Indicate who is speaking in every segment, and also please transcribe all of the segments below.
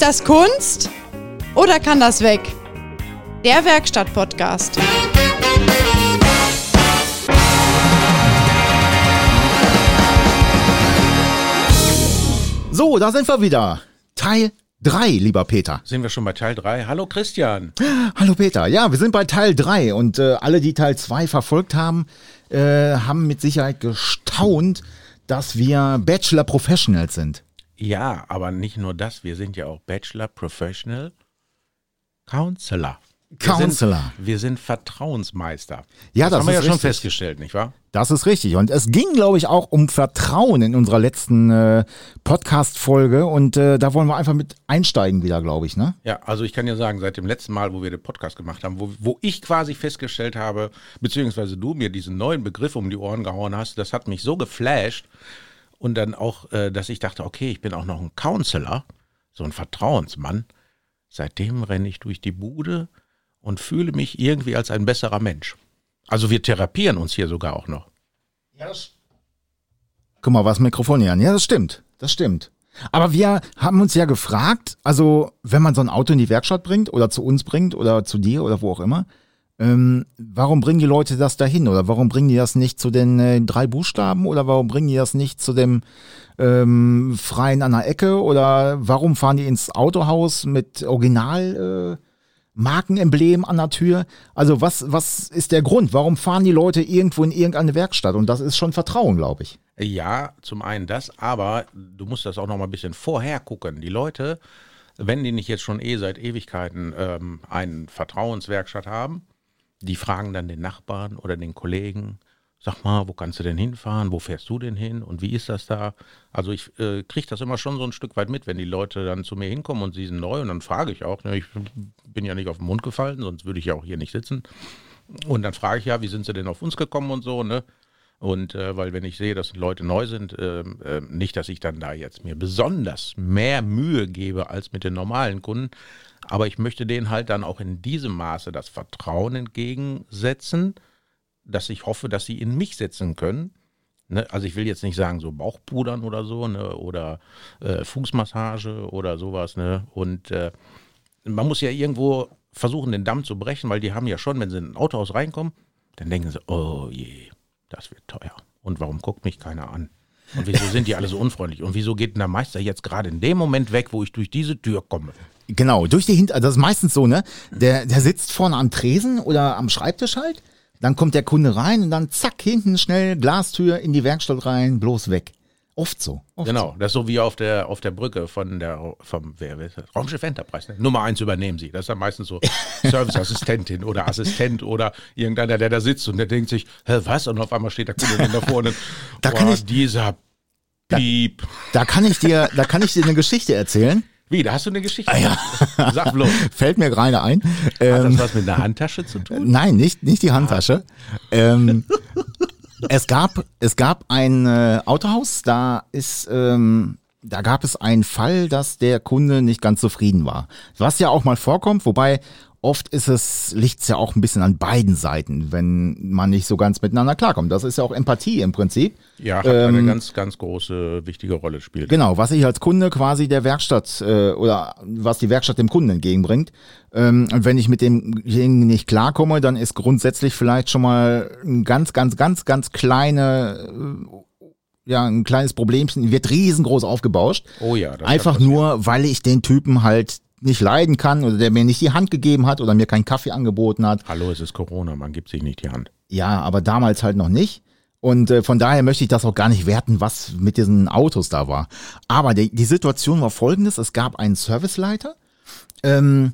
Speaker 1: Ist das Kunst oder kann das weg? Der Werkstatt-Podcast.
Speaker 2: So, da sind wir wieder. Teil 3, lieber Peter.
Speaker 3: Sind wir schon bei Teil 3? Hallo Christian.
Speaker 2: Hallo Peter. Ja, wir sind bei Teil 3 und äh, alle, die Teil 2 verfolgt haben, äh, haben mit Sicherheit gestaunt, dass wir Bachelor Professionals sind.
Speaker 3: Ja, aber nicht nur das, wir sind ja auch Bachelor Professional Counselor. Wir
Speaker 2: Counselor.
Speaker 3: Sind, wir sind Vertrauensmeister.
Speaker 2: Ja,
Speaker 3: das,
Speaker 2: das
Speaker 3: haben wir ja
Speaker 2: ist
Speaker 3: schon
Speaker 2: richtig.
Speaker 3: festgestellt, nicht wahr?
Speaker 2: Das ist richtig. Und es ging, glaube ich, auch um Vertrauen in unserer letzten äh, Podcast-Folge. Und äh, da wollen wir einfach mit einsteigen wieder, glaube ich, ne?
Speaker 3: Ja, also ich kann ja sagen, seit dem letzten Mal, wo wir den Podcast gemacht haben, wo, wo ich quasi festgestellt habe, beziehungsweise du mir diesen neuen Begriff um die Ohren gehauen hast, das hat mich so geflasht und dann auch, äh, dass ich dachte, okay, ich bin auch noch ein Counselor, so ein Vertrauensmann. Seitdem renne ich durch die Bude und fühle mich irgendwie als ein besserer Mensch. Also wir therapieren uns hier sogar auch noch.
Speaker 2: Guck mal, was Mikrofon hier an. Ja, das stimmt. Das stimmt. Aber wir haben uns ja gefragt, also wenn man so ein Auto in die Werkstatt bringt oder zu uns bringt oder zu dir oder wo auch immer, ähm, warum bringen die Leute das dahin oder warum bringen die das nicht zu den äh, drei Buchstaben oder warum bringen die das nicht zu dem ähm, Freien an der Ecke oder warum fahren die ins Autohaus mit Original äh, Markenemblem an der Tür? Also was, was ist der Grund? Warum fahren die Leute irgendwo in irgendeine Werkstatt? Und das ist schon Vertrauen, glaube ich.
Speaker 3: Ja, zum einen das, aber du musst das auch noch mal ein bisschen vorher gucken. Die Leute, wenn die nicht jetzt schon eh seit Ewigkeiten ähm, eine Vertrauenswerkstatt haben, die fragen dann den Nachbarn oder den Kollegen, sag mal, wo kannst du denn hinfahren? Wo fährst du denn hin? Und wie ist das da? Also ich äh, kriege das immer schon so ein Stück weit mit, wenn die Leute dann zu mir hinkommen und sie sind neu und dann frage ich auch, ne, ich bin ja nicht auf den Mund gefallen, sonst würde ich ja auch hier nicht sitzen. Und dann frage ich ja, wie sind sie denn auf uns gekommen und so, ne? Und äh, weil wenn ich sehe, dass Leute neu sind, ähm, äh, nicht, dass ich dann da jetzt mir besonders mehr Mühe gebe als mit den normalen Kunden, aber ich möchte denen halt dann auch in diesem Maße das Vertrauen entgegensetzen, dass ich hoffe, dass sie in mich setzen können. Ne? Also ich will jetzt nicht sagen, so Bauchpudern oder so, ne? oder äh, Fußmassage oder sowas. Ne? Und äh, man muss ja irgendwo versuchen, den Damm zu brechen, weil die haben ja schon, wenn sie in ein Autohaus reinkommen, dann denken sie, oh je, das wird teuer. Und warum guckt mich keiner an? Und wieso sind die alle so unfreundlich? Und wieso geht denn der Meister jetzt gerade in dem Moment weg, wo ich durch diese Tür komme?
Speaker 2: Genau, durch die Hinter, das ist meistens so, ne? Der, der sitzt vorne am Tresen oder am Schreibtisch halt. Dann kommt der Kunde rein und dann zack, hinten schnell Glastür in die Werkstatt rein, bloß weg. Oft so. Oft
Speaker 3: Genau, das ist so wie auf der, auf der Brücke von der, vom, wer, wer ist das? Raumschiff Enterprise. Ne? Nummer eins übernehmen Sie. Das ist dann meistens so Serviceassistentin oder Assistent oder irgendeiner, der da sitzt und der denkt sich, hä, was? Und auf einmal steht der Kunde da vorne.
Speaker 2: Da kann
Speaker 3: boah,
Speaker 2: ich-
Speaker 3: dieser Piep.
Speaker 2: So. Da kann ich dir, da kann ich dir eine Geschichte erzählen.
Speaker 3: Wie, da hast du eine Geschichte?
Speaker 2: Ah, ja.
Speaker 3: Sag bloß.
Speaker 2: Fällt mir gerade ein.
Speaker 3: Hat
Speaker 2: Ähm,
Speaker 3: das was mit einer Handtasche zu tun?
Speaker 2: Nein, nicht, nicht die Handtasche. Ähm, es gab, es gab ein äh, Autohaus, da ist, ähm, da gab es einen Fall, dass der Kunde nicht ganz zufrieden war. Was ja auch mal vorkommt, wobei oft ist es, liegt's ja auch ein bisschen an beiden Seiten, wenn man nicht so ganz miteinander klarkommt. Das ist ja auch Empathie im Prinzip.
Speaker 3: Ja, hat eine
Speaker 2: Ähm,
Speaker 3: ganz, ganz große, wichtige Rolle spielt.
Speaker 2: Genau, was ich als Kunde quasi der Werkstatt äh, oder was die Werkstatt dem Kunden entgegenbringt. Ähm, und wenn ich mit demjenigen nicht klarkomme, dann ist grundsätzlich vielleicht schon mal ein ganz, ganz, ganz, ganz kleine, äh, ja, ein kleines Problemchen, wird riesengroß aufgebauscht.
Speaker 3: Oh ja, das
Speaker 2: Einfach nur, weil ich den Typen halt nicht leiden kann oder der mir nicht die Hand gegeben hat oder mir keinen Kaffee angeboten hat.
Speaker 3: Hallo, es ist Corona, man gibt sich nicht die Hand.
Speaker 2: Ja, aber damals halt noch nicht. Und äh, von daher möchte ich das auch gar nicht werten, was mit diesen Autos da war. Aber die, die Situation war folgendes. Es gab einen Serviceleiter, ähm,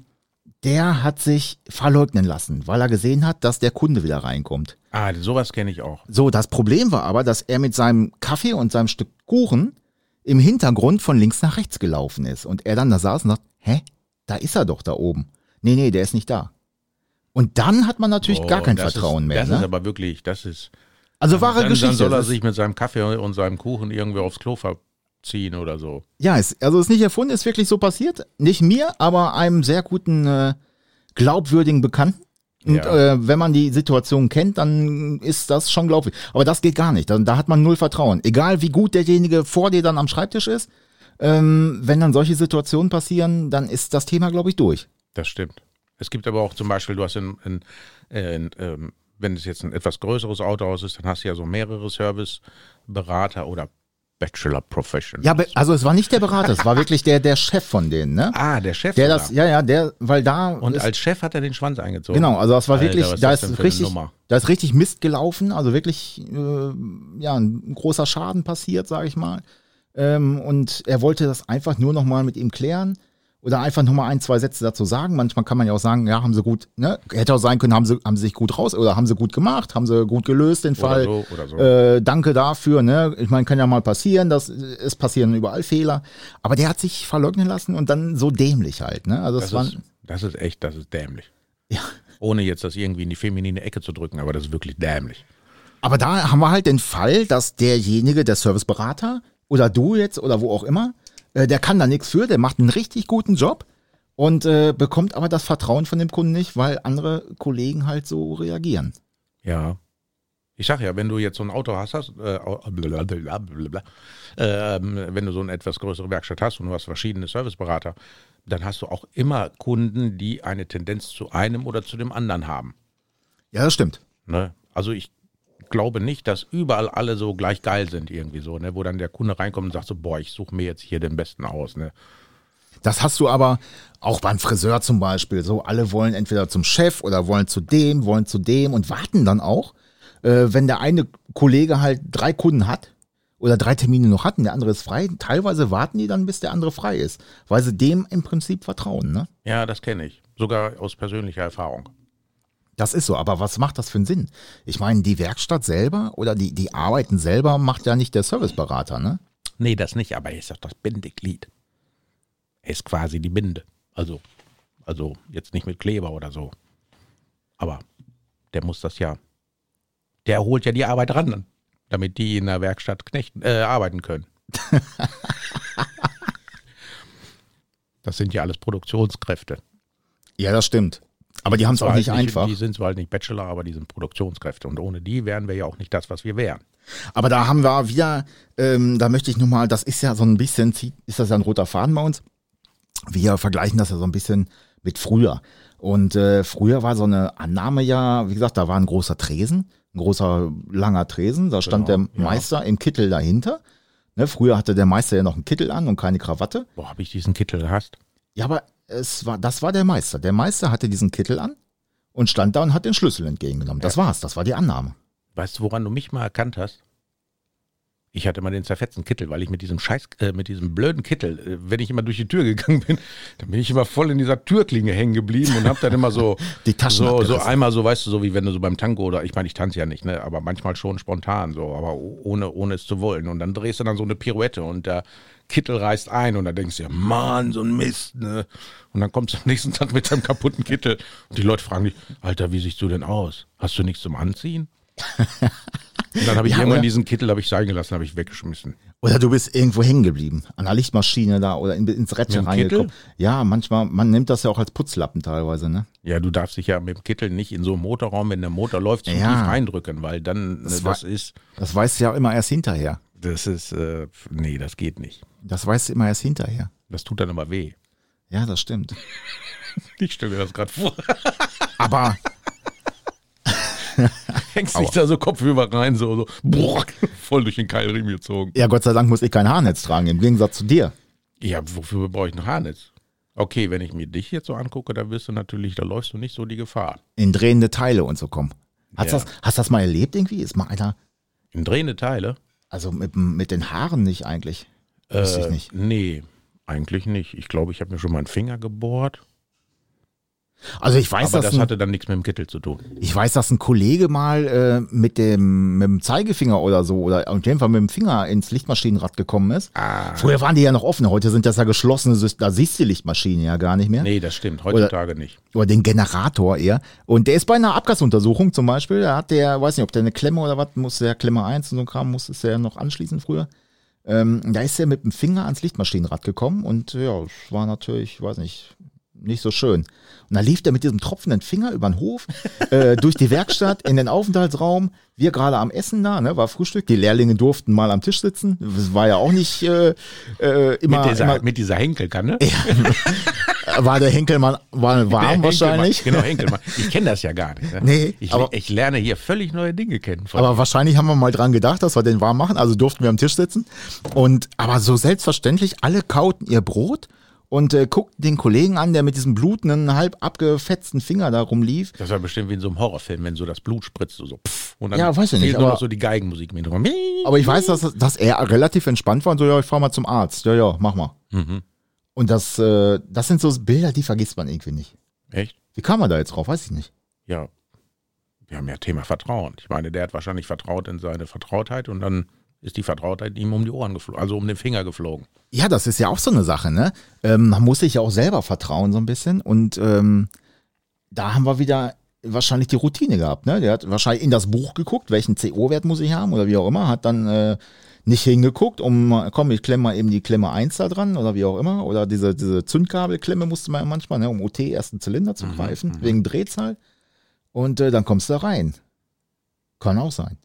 Speaker 2: der hat sich verleugnen lassen, weil er gesehen hat, dass der Kunde wieder reinkommt.
Speaker 3: Ah, sowas kenne ich auch.
Speaker 2: So, das Problem war aber, dass er mit seinem Kaffee und seinem Stück Kuchen im Hintergrund von links nach rechts gelaufen ist. Und er dann da saß und sagt, hä, da ist er doch da oben. Nee, nee, der ist nicht da. Und dann hat man natürlich gar
Speaker 3: Oh,
Speaker 2: kein
Speaker 3: das
Speaker 2: Vertrauen
Speaker 3: ist,
Speaker 2: mehr.
Speaker 3: Das ist
Speaker 2: ne?
Speaker 3: aber wirklich, das ist.
Speaker 2: Also wahre
Speaker 3: dann,
Speaker 2: Geschichte.
Speaker 3: Dann soll er
Speaker 2: ist-
Speaker 3: sich mit seinem Kaffee und seinem Kuchen irgendwie aufs Klo verziehen oder so.
Speaker 2: Ja, es, also ist nicht erfunden, ist wirklich so passiert. Nicht mir, aber einem sehr guten, äh, glaubwürdigen Bekannten. Und
Speaker 3: Ja.
Speaker 2: äh, wenn man die Situation kennt, dann ist das schon glaubwürdig. Aber das geht gar nicht. Da, da hat man null Vertrauen. Egal wie gut derjenige vor dir dann am Schreibtisch ist, ähm, wenn dann solche Situationen passieren, dann ist das Thema, glaube ich, durch.
Speaker 3: Das stimmt. Es gibt aber auch zum Beispiel, du hast in, in, in ähm, wenn es jetzt ein etwas größeres Autohaus ist, dann hast du ja so mehrere Serviceberater oder Bachelor Profession.
Speaker 2: Ja, also es war nicht der Berater, es war wirklich der, der Chef von denen, ne?
Speaker 3: ah, der Chef.
Speaker 2: Der das, ja, ja, der, weil da.
Speaker 3: Und
Speaker 2: ist,
Speaker 3: als Chef hat er den Schwanz eingezogen.
Speaker 2: Genau, also das war
Speaker 3: Alter,
Speaker 2: wirklich, da ist richtig, da ist richtig Mist gelaufen, also wirklich, äh, ja, ein großer Schaden passiert, sage ich mal. Ähm, und er wollte das einfach nur noch mal mit ihm klären oder einfach noch mal ein, zwei Sätze dazu sagen. Manchmal kann man ja auch sagen, ja, haben sie gut, ne, hätte auch sein können, haben sie, haben sie sich gut raus oder haben sie gut gemacht, haben sie gut gelöst den
Speaker 3: Oder
Speaker 2: Fall.
Speaker 3: so, oder so.
Speaker 2: Äh, danke dafür, ne? Ich meine, kann ja mal passieren, dass es passieren überall Fehler. Aber der hat sich verleugnen lassen und dann so dämlich halt, ne? Also
Speaker 3: das,
Speaker 2: waren,
Speaker 3: ist, das ist echt, das ist dämlich.
Speaker 2: ja.
Speaker 3: Ohne jetzt das irgendwie in die feminine Ecke zu drücken, aber das ist wirklich dämlich.
Speaker 2: Aber da haben wir halt den Fall, dass derjenige, der Serviceberater oder du jetzt oder wo auch immer, äh, der kann da nichts für, der macht einen richtig guten Job und äh, bekommt aber das Vertrauen von dem Kunden nicht, weil andere Kollegen halt so reagieren.
Speaker 3: Ja. Ich sag ja, wenn du jetzt so ein Auto hast, hast äh, blablabla, ähm, wenn du so eine etwas größere Werkstatt hast und du hast verschiedene Serviceberater, dann hast du auch immer Kunden, die eine Tendenz zu einem oder zu dem anderen haben.
Speaker 2: Ja, das stimmt.
Speaker 3: Ne? Also ich glaube nicht, dass überall alle so gleich geil sind irgendwie so, ne? wo dann der Kunde reinkommt und sagt so, boah, ich suche mir jetzt hier den besten aus. Ne?
Speaker 2: Das hast du aber auch beim Friseur zum Beispiel. So, alle wollen entweder zum Chef oder wollen zu dem, wollen zu dem und warten dann auch, äh, wenn der eine Kollege halt drei Kunden hat oder drei Termine noch hat und der andere ist frei. Teilweise warten die dann, bis der andere frei ist, weil sie dem im Prinzip vertrauen. Ne?
Speaker 3: Ja, das kenne ich. Sogar aus persönlicher Erfahrung.
Speaker 2: Das ist so, aber was macht das für einen Sinn? Ich meine, die Werkstatt selber oder die, die Arbeiten selber macht ja nicht der Serviceberater, ne?
Speaker 3: Nee, das nicht, aber er ist doch das Bindeglied. Er ist quasi die Binde. Also, also jetzt nicht mit Kleber oder so. Aber der muss das ja. Der holt ja die Arbeit ran, damit die in der Werkstatt knechten, äh, arbeiten können. das sind ja alles Produktionskräfte.
Speaker 2: Ja, das stimmt. Aber die haben es auch
Speaker 3: Zwar
Speaker 2: nicht
Speaker 3: halt
Speaker 2: einfach.
Speaker 3: Die sind zwar halt nicht Bachelor, aber die sind Produktionskräfte. Und ohne die wären wir ja auch nicht das, was wir wären.
Speaker 2: Aber da haben wir wieder, ähm, da möchte ich nur mal, das ist ja so ein bisschen, ist das ja ein roter Faden bei uns. Wir vergleichen das ja so ein bisschen mit früher. Und äh, früher war so eine Annahme ja, wie gesagt, da war ein großer Tresen, ein großer langer Tresen, da stand
Speaker 3: Genau,
Speaker 2: der Meister im Kittel dahinter. Ne, früher hatte der Meister ja noch einen Kittel an und keine Krawatte.
Speaker 3: Boah, habe ich diesen Kittel gehasst.
Speaker 2: Ja, aber es war, das war der Meister. Der Meister hatte diesen Kittel an und stand da und hat den Schlüssel entgegengenommen. Das war's, das war die Annahme.
Speaker 3: Weißt du, woran du mich mal erkannt hast? Ich hatte mal den zerfetzten Kittel, weil ich mit diesem Scheiß, äh, mit diesem blöden Kittel, äh, wenn ich immer durch die Tür gegangen bin, dann bin ich immer voll in dieser Türklinge hängen geblieben und hab dann immer so,
Speaker 2: Die Taschen
Speaker 3: so, so einmal so, weißt du, so wie wenn du so beim Tango oder, ich meine, ich tanze ja nicht, ne, aber manchmal schon spontan, so, aber ohne, ohne es zu wollen. Und dann drehst du dann so eine Pirouette und der Kittel reißt ein und dann denkst du ja, Mann, so ein Mist, ne. Und dann kommst du am nächsten Tag mit deinem kaputten Kittel und die Leute fragen dich, Alter, wie siehst du denn aus? Hast du nichts zum Anziehen? Und dann habe ich
Speaker 2: Ja,
Speaker 3: irgendwann
Speaker 2: oder?
Speaker 3: diesen Kittel habe ich sein gelassen, habe ich weggeschmissen.
Speaker 2: Oder du bist irgendwo hängen geblieben, an der Lichtmaschine da oder in, ins Rädchen
Speaker 3: dem
Speaker 2: reingekommen. Ja, manchmal, man nimmt das ja auch als Putzlappen teilweise, ne?
Speaker 3: Ja, du darfst dich ja mit dem Kittel nicht in so einem Motorraum, wenn der Motor läuft, zu
Speaker 2: Ja.
Speaker 3: tief reindrücken, weil dann
Speaker 2: Das
Speaker 3: das, das ist,
Speaker 2: Das weißt du ja immer erst hinterher.
Speaker 3: Das ist, äh, nee, das geht nicht.
Speaker 2: Das weißt du immer erst hinterher.
Speaker 3: Das tut dann aber weh.
Speaker 2: Ja, das stimmt.
Speaker 3: Ich stelle mir das gerade vor.
Speaker 2: Aber
Speaker 3: Hängst dich da so kopfüber rein, so, so boah, voll durch den Keilriemen gezogen.
Speaker 2: ja, Gott sei Dank muss ich kein Haarnetz tragen, im Gegensatz zu dir.
Speaker 3: Ja, wofür brauche ich ein Haarnetz? Okay, wenn ich mir dich jetzt so angucke, da wirst du natürlich, da läufst du nicht so die Gefahr.
Speaker 2: In drehende Teile und so kommen. Hast,
Speaker 3: Ja.
Speaker 2: das, hast das mal erlebt irgendwie? Ist mal einer,
Speaker 3: In drehende Teile?
Speaker 2: Also mit, mit den Haaren nicht eigentlich. Wüsste ich
Speaker 3: Äh,
Speaker 2: nicht.
Speaker 3: Nee, eigentlich nicht. Ich glaube, ich habe mir schon mal einen Finger gebohrt.
Speaker 2: Also ich weiß,
Speaker 3: Aber
Speaker 2: dass
Speaker 3: das
Speaker 2: ein,
Speaker 3: hatte dann nichts mit dem Kittel zu tun.
Speaker 2: ich weiß, dass ein Kollege mal äh, mit dem mit dem Zeigefinger oder so oder auf jeden Fall mit dem Finger ins Lichtmaschinenrad gekommen ist.
Speaker 3: Ah.
Speaker 2: Früher waren die ja noch offen, heute sind das ja geschlossene da siehst du die Lichtmaschinen ja gar nicht mehr.
Speaker 3: Nee, das stimmt. Heutzutage nicht.
Speaker 2: Oder den Generator eher. Und der ist bei einer Abgasuntersuchung zum Beispiel, da hat der, weiß nicht, ob der eine Klemme oder was, musste der Klemme 1 und so ein Kram, musste es ja noch anschließen früher. Ähm, da ist er mit dem Finger ans Lichtmaschinenrad gekommen und ja, es war natürlich, weiß nicht, nicht so schön. Und dann lief der mit diesem tropfenden Finger über den Hof, äh, durch die Werkstatt, in den Aufenthaltsraum. Wir gerade am Essen da, ne, war Frühstück. Die Lehrlinge durften mal am Tisch sitzen. Das war ja auch nicht äh, äh, immer,
Speaker 3: mit, dieser,
Speaker 2: immer
Speaker 3: mit dieser Henkelkanne.
Speaker 2: war der Henkelmann war warm wahrscheinlich.
Speaker 3: Genau, Henkelmann. Ich kenne das ja gar nicht. Ne?
Speaker 2: Nee,
Speaker 3: ich,
Speaker 2: aber-
Speaker 3: ich lerne hier völlig neue Dinge kennen.
Speaker 2: Aber
Speaker 3: dir.
Speaker 2: wahrscheinlich haben wir mal dran gedacht, dass wir den warm machen. Also durften wir am Tisch sitzen. Und aber so selbstverständlich, alle kauten ihr Brot und äh, guckten den Kollegen an, der mit diesem blutenden, halb abgefetzten Finger da rumlief.
Speaker 3: das war bestimmt wie in so einem Horrorfilm, wenn so das Blut spritzt, so, so pff, und dann
Speaker 2: Ja, weiß ich nicht, aber-
Speaker 3: noch so die Geigenmusik mit drum.
Speaker 2: Aber ich weiß, dass, dass er relativ entspannt war und so, ja, ich fahr mal zum Arzt. Ja, ja, mach mal.
Speaker 3: Mhm.
Speaker 2: Und das, äh, das sind so Bilder, die vergisst man irgendwie nicht.
Speaker 3: Echt?
Speaker 2: Wie kam man da jetzt drauf? Weiß ich nicht.
Speaker 3: Ja. Wir haben ja Thema Vertrauen. Ich meine, der hat wahrscheinlich vertraut in seine Vertrautheit und dann ist die Vertrautheit ihm um die Ohren geflogen, also um den Finger geflogen.
Speaker 2: Ja, das ist ja auch so eine Sache, ne? Ähm, man muss sich ja auch selber vertrauen so ein bisschen und ähm, da haben wir wieder wahrscheinlich die Routine gehabt, ne? Der hat wahrscheinlich in das Buch geguckt, welchen CO-Wert muss ich haben oder wie auch immer, hat dann äh, nicht hingeguckt, um, komm, ich klemme mal eben die Klemme 1 da dran oder wie auch immer oder diese, diese Zündkabelklemme musste man ja manchmal, ne, um OT ersten Zylinder zu greifen, wegen Drehzahl und äh, dann kommst du da rein. Kann auch sein.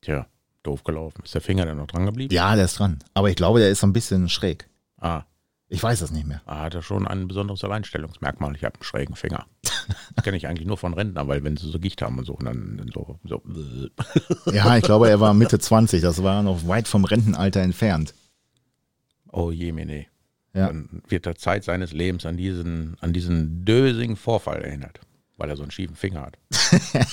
Speaker 3: Tja, doof gelaufen. Ist der Finger dann noch dran geblieben?
Speaker 2: Ja, der ist dran. Aber ich glaube, der ist so ein bisschen schräg.
Speaker 3: Ah,
Speaker 2: Ich weiß es nicht mehr.
Speaker 3: ah, hat er schon ein besonderes Alleinstellungsmerkmal. Ich habe einen schrägen Finger. Das kenne ich eigentlich nur von Rentnern, weil wenn sie so Gicht haben und so, dann, dann so, so
Speaker 2: Ja, ich glaube, er war Mitte 20. Das war noch weit vom Rentenalter entfernt.
Speaker 3: oh je, mene.
Speaker 2: Ja.
Speaker 3: Dann wird er Zeit seines Lebens an diesen, an diesen dösigen Vorfall erinnert, weil er so einen schiefen Finger hat.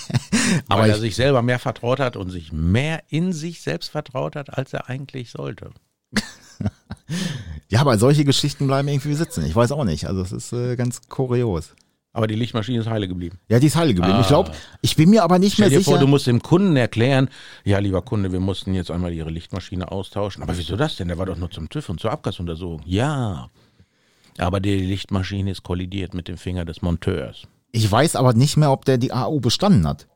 Speaker 2: Aber
Speaker 3: weil er
Speaker 2: ich-
Speaker 3: sich selber mehr vertraut hat und sich mehr in sich selbst vertraut hat, als er eigentlich sollte.
Speaker 2: Ja, aber solche Geschichten bleiben irgendwie sitzen. Ich weiß auch nicht. Also es ist äh, ganz kurios.
Speaker 3: Aber die Lichtmaschine ist heile geblieben.
Speaker 2: Ja, die ist heile geblieben. Ich
Speaker 3: Ah.
Speaker 2: glaube, ich bin mir aber nicht
Speaker 3: Stell
Speaker 2: mehr
Speaker 3: dir
Speaker 2: sicher.
Speaker 3: vor, du musst dem Kunden erklären, ja, lieber Kunde, wir mussten jetzt einmal Ihre Lichtmaschine austauschen. Aber wieso das denn? Der war doch nur zum TÜV und zur Abgasuntersuchung. Ja, aber die Lichtmaschine ist kollidiert mit dem Finger des Monteurs.
Speaker 2: Ich weiß aber nicht mehr, ob der die AU bestanden hat.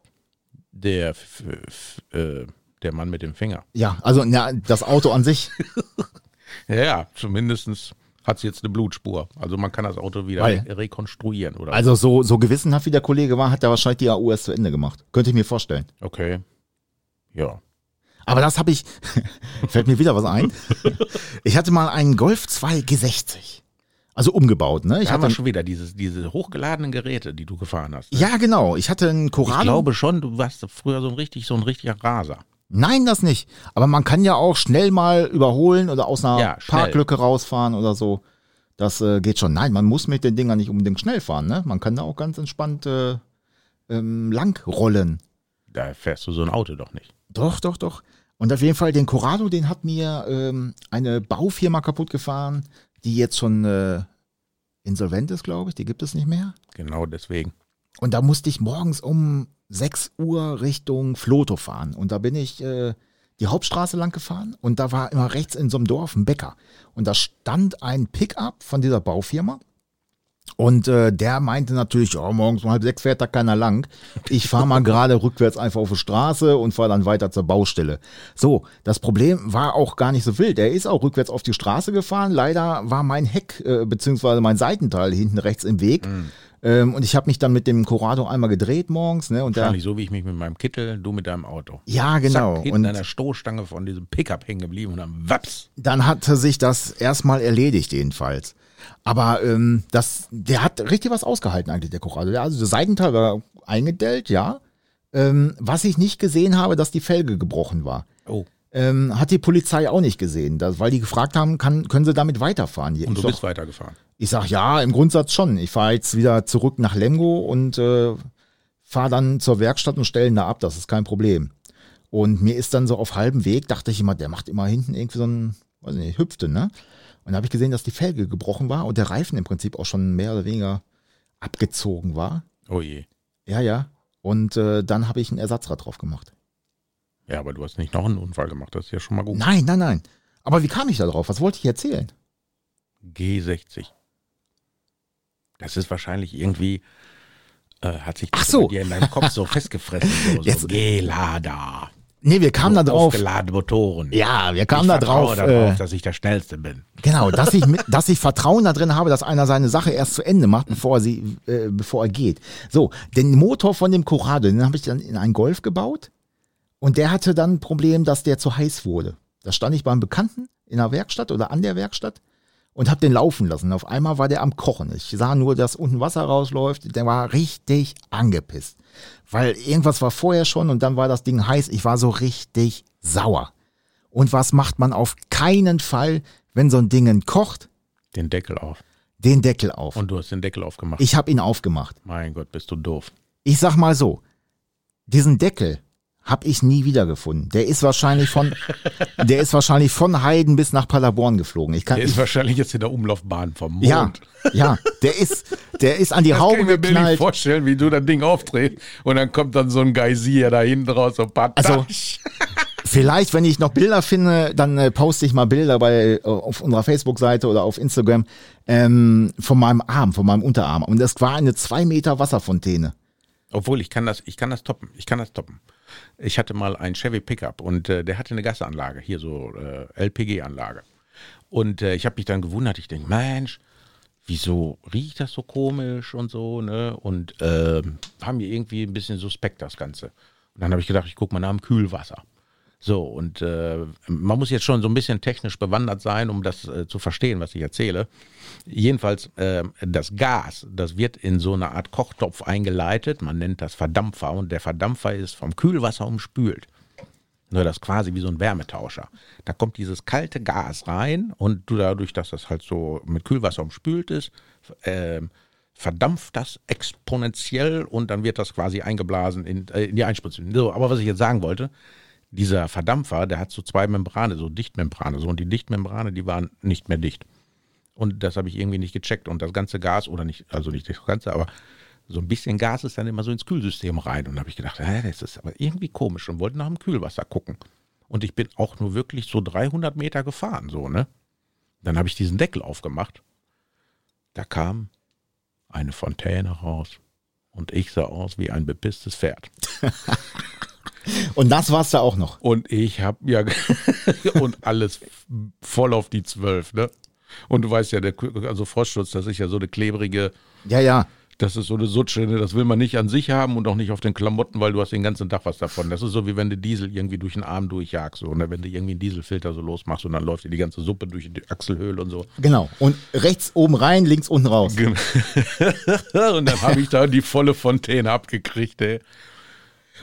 Speaker 3: Der, äh, der Mann mit dem Finger.
Speaker 2: Ja, also ja, das Auto an sich.
Speaker 3: Ja, ja, zumindest hat es jetzt eine Blutspur. Also man kann das Auto wieder
Speaker 2: Weil-
Speaker 3: re rekonstruieren, oder?
Speaker 2: Also so, so gewissenhaft wie der Kollege war, hat er wahrscheinlich die AU erst zu Ende gemacht. Könnte ich mir vorstellen.
Speaker 3: okay. Ja.
Speaker 2: Aber das habe ich, fällt mir wieder was ein. Ich hatte mal einen Golf 2 G60. Also umgebaut, ne? Ich
Speaker 3: Da
Speaker 2: hatte,
Speaker 3: schon wieder dieses, diese hochgeladenen Geräte, die du gefahren hast. ne?
Speaker 2: ja, genau. Ich hatte einen
Speaker 3: Ich
Speaker 2: Corrado.
Speaker 3: glaube schon, du warst früher so ein richtig, so ein richtiger Raser.
Speaker 2: Nein, das nicht. Aber man kann ja auch schnell mal überholen oder aus einer
Speaker 3: Ja.
Speaker 2: Parklücke rausfahren oder so. Das äh, geht schon. Nein, man muss mit den Dingern nicht unbedingt schnell fahren. Ne? Man kann da auch ganz entspannt äh, ähm, lang rollen.
Speaker 3: Da fährst du so ein Auto doch nicht.
Speaker 2: Doch, doch, doch. Und auf jeden Fall den Corrado, den hat mir ähm, eine Baufirma kaputt gefahren, die jetzt schon äh, insolvent ist, glaube ich. Die gibt es nicht mehr.
Speaker 3: Genau deswegen.
Speaker 2: Und da musste ich morgens um 6 Uhr Richtung Floto fahren. Und da bin ich äh, die Hauptstraße lang gefahren und da war immer rechts in so einem Dorf ein Bäcker. Und da stand ein Pickup von dieser Baufirma. Und äh, der meinte natürlich, ja, morgens um halb sechs fährt da keiner lang. Ich fahre mal gerade rückwärts einfach auf die Straße und fahre dann weiter zur Baustelle. So, das Problem war auch gar nicht so wild. Er ist auch rückwärts auf die Straße gefahren. Leider war mein Heck äh, beziehungsweise mein Seitenteil hinten rechts im Weg. Ähm, und ich habe mich dann mit dem Corrado einmal gedreht morgens. Ne, und
Speaker 3: Wahrscheinlich so wie ich mich mit meinem Kittel, du mit deinem Auto.
Speaker 2: ja, genau.
Speaker 3: Zack, hinten
Speaker 2: und
Speaker 3: an der Stoßstange von diesem Pickup hängen geblieben und dann waps.
Speaker 2: dann hatte sich das erstmal erledigt jedenfalls. Aber ähm, das, der hat richtig was ausgehalten eigentlich, der. Der, also der Seitenteil war eingedellt, ja. Ähm, was ich nicht gesehen habe, dass die Felge gebrochen war.
Speaker 3: Oh,
Speaker 2: Ähm, hat die Polizei auch nicht gesehen, das, weil die gefragt haben, kann, können sie damit weiterfahren?
Speaker 3: und
Speaker 2: ich,
Speaker 3: du
Speaker 2: sag,
Speaker 3: bist weitergefahren.
Speaker 2: ich sag ja, im Grundsatz schon. Ich fahre jetzt wieder zurück nach Lemgo und äh, fahre dann zur Werkstatt und stellen da ab, das ist kein Problem. Und mir ist dann so auf halbem Weg, dachte ich immer, der macht immer hinten irgendwie so ein, weiß nicht, hüpfte, ne? Und da habe ich gesehen, dass die Felge gebrochen war und der Reifen im Prinzip auch schon mehr oder weniger abgezogen war.
Speaker 3: Oh je.
Speaker 2: Ja, ja. Und äh, dann habe ich ein Ersatzrad drauf gemacht.
Speaker 3: Ja, aber du hast nicht noch einen Unfall gemacht, das ist ja schon mal gut.
Speaker 2: Nein, nein, nein. Aber wie kam ich da drauf? Was wollte ich erzählen?
Speaker 3: G60. Das ist wahrscheinlich irgendwie, äh, hat sich das
Speaker 2: Ach so.
Speaker 3: in deinem Kopf so festgefressen. So, so
Speaker 2: Jetzt-
Speaker 3: Gelada.
Speaker 2: Nee, wir kamen
Speaker 3: so
Speaker 2: da drauf.
Speaker 3: Aufgeladene Motoren.
Speaker 2: Ja, wir kamen
Speaker 3: ich
Speaker 2: da drauf.
Speaker 3: darauf,
Speaker 2: Äh,
Speaker 3: dass ich der Schnellste bin.
Speaker 2: genau, dass ich, mit, dass ich Vertrauen da drin habe, dass einer seine Sache erst zu Ende macht, bevor er, sie, äh, bevor er geht. So, den Motor von dem Corrado, den habe ich dann in einen Golf gebaut. Und der hatte dann ein Problem, dass der zu heiß wurde. Da stand ich beim Bekannten in der Werkstatt oder an der Werkstatt und habe den laufen lassen. Auf einmal war der am Kochen. Ich sah nur, dass unten Wasser rausläuft. Der war richtig angepisst. Weil irgendwas war vorher schon und dann war das Ding heiß. Ich war so richtig sauer. Und was macht man auf keinen Fall, wenn so ein Ding kocht?
Speaker 3: Den Deckel auf.
Speaker 2: Den Deckel auf.
Speaker 3: Und du hast den Deckel aufgemacht.
Speaker 2: ich habe ihn aufgemacht.
Speaker 3: mein Gott, bist du doof.
Speaker 2: Ich sag mal so, diesen Deckel habe ich nie wiedergefunden. Der ist wahrscheinlich von, der ist wahrscheinlich von Heiden bis nach Paderborn geflogen. Ich kann,
Speaker 3: Der ist
Speaker 2: ich,
Speaker 3: wahrscheinlich jetzt in der Umlaufbahn vom Mond.
Speaker 2: ja, ja, der ist, der ist an die
Speaker 3: Das kann
Speaker 2: Haube
Speaker 3: ich mir bildlich
Speaker 2: geknallt.
Speaker 3: vorstellen, wie du das Ding aufdrehst und dann kommt dann so ein Geysir da hinten raus,
Speaker 2: Also,
Speaker 3: Patasch.
Speaker 2: Vielleicht, wenn ich noch Bilder finde, dann äh, poste ich mal Bilder bei äh, auf unserer Facebook-Seite oder auf Instagram ähm, von meinem Arm, von meinem Unterarm. Und das war eine zwei Meter Wasserfontäne.
Speaker 3: Obwohl, ich kann das, ich kann das toppen. Ich kann das toppen. Ich hatte mal einen Chevy Pickup und äh, der hatte eine Gasanlage, hier so äh, LPG-Anlage. Und äh, ich habe mich dann gewundert, ich denke, Mensch, wieso riecht das so komisch und so, ne? Und äh, war mir irgendwie ein bisschen suspekt, das Ganze. Und dann habe ich gedacht, ich gucke mal nach dem Kühlwasser. So, und äh, man muss jetzt schon so ein bisschen technisch bewandert sein, um das äh, zu verstehen, was ich erzähle. Jedenfalls, äh, das Gas, das wird in so eine Art Kochtopf eingeleitet. Man nennt das Verdampfer und der Verdampfer ist vom Kühlwasser umspült. Nur das quasi wie so ein Wärmetauscher. Da kommt dieses kalte Gas rein und du dadurch, dass das halt so mit Kühlwasser umspült ist, äh, verdampft das exponentiell und dann wird das quasi eingeblasen in, äh, in die Einspritzung. So, aber was ich jetzt sagen wollte, dieser Verdampfer, der hat so zwei Membrane, so Dichtmembrane, so und die Dichtmembrane, die waren nicht mehr dicht. Und das habe ich irgendwie nicht gecheckt. Und das ganze Gas, oder nicht, also nicht das ganze, aber so ein bisschen Gas ist dann immer so ins Kühlsystem rein. Und habe ich gedacht, hä, das ist aber irgendwie komisch und wollte nach dem Kühlwasser gucken. Und ich bin auch nur wirklich so 300 Meter gefahren, so, ne? Dann habe ich diesen Deckel aufgemacht. Da kam eine Fontäne raus. Und ich sah aus wie ein bepisstes Pferd.
Speaker 2: Und das war's da auch noch.
Speaker 3: Und ich habe ja und alles voll auf die zwölf, ne? Und du weißt ja, der, also Frostschutz, das ist ja so eine klebrige,
Speaker 2: Ja, ja.
Speaker 3: das ist so eine Sutsche, ne? das will man nicht an sich haben und auch nicht auf den Klamotten, weil du hast den ganzen Tag was davon. Das ist so wie wenn du Diesel irgendwie durch den Arm durchjagst, so, ne? wenn du irgendwie einen Dieselfilter so losmachst und dann läuft dir die ganze Suppe durch die Achselhöhle und so.
Speaker 2: Genau. Und rechts oben rein, links unten raus.
Speaker 3: und dann habe ich da die volle Fontäne abgekriegt, ey.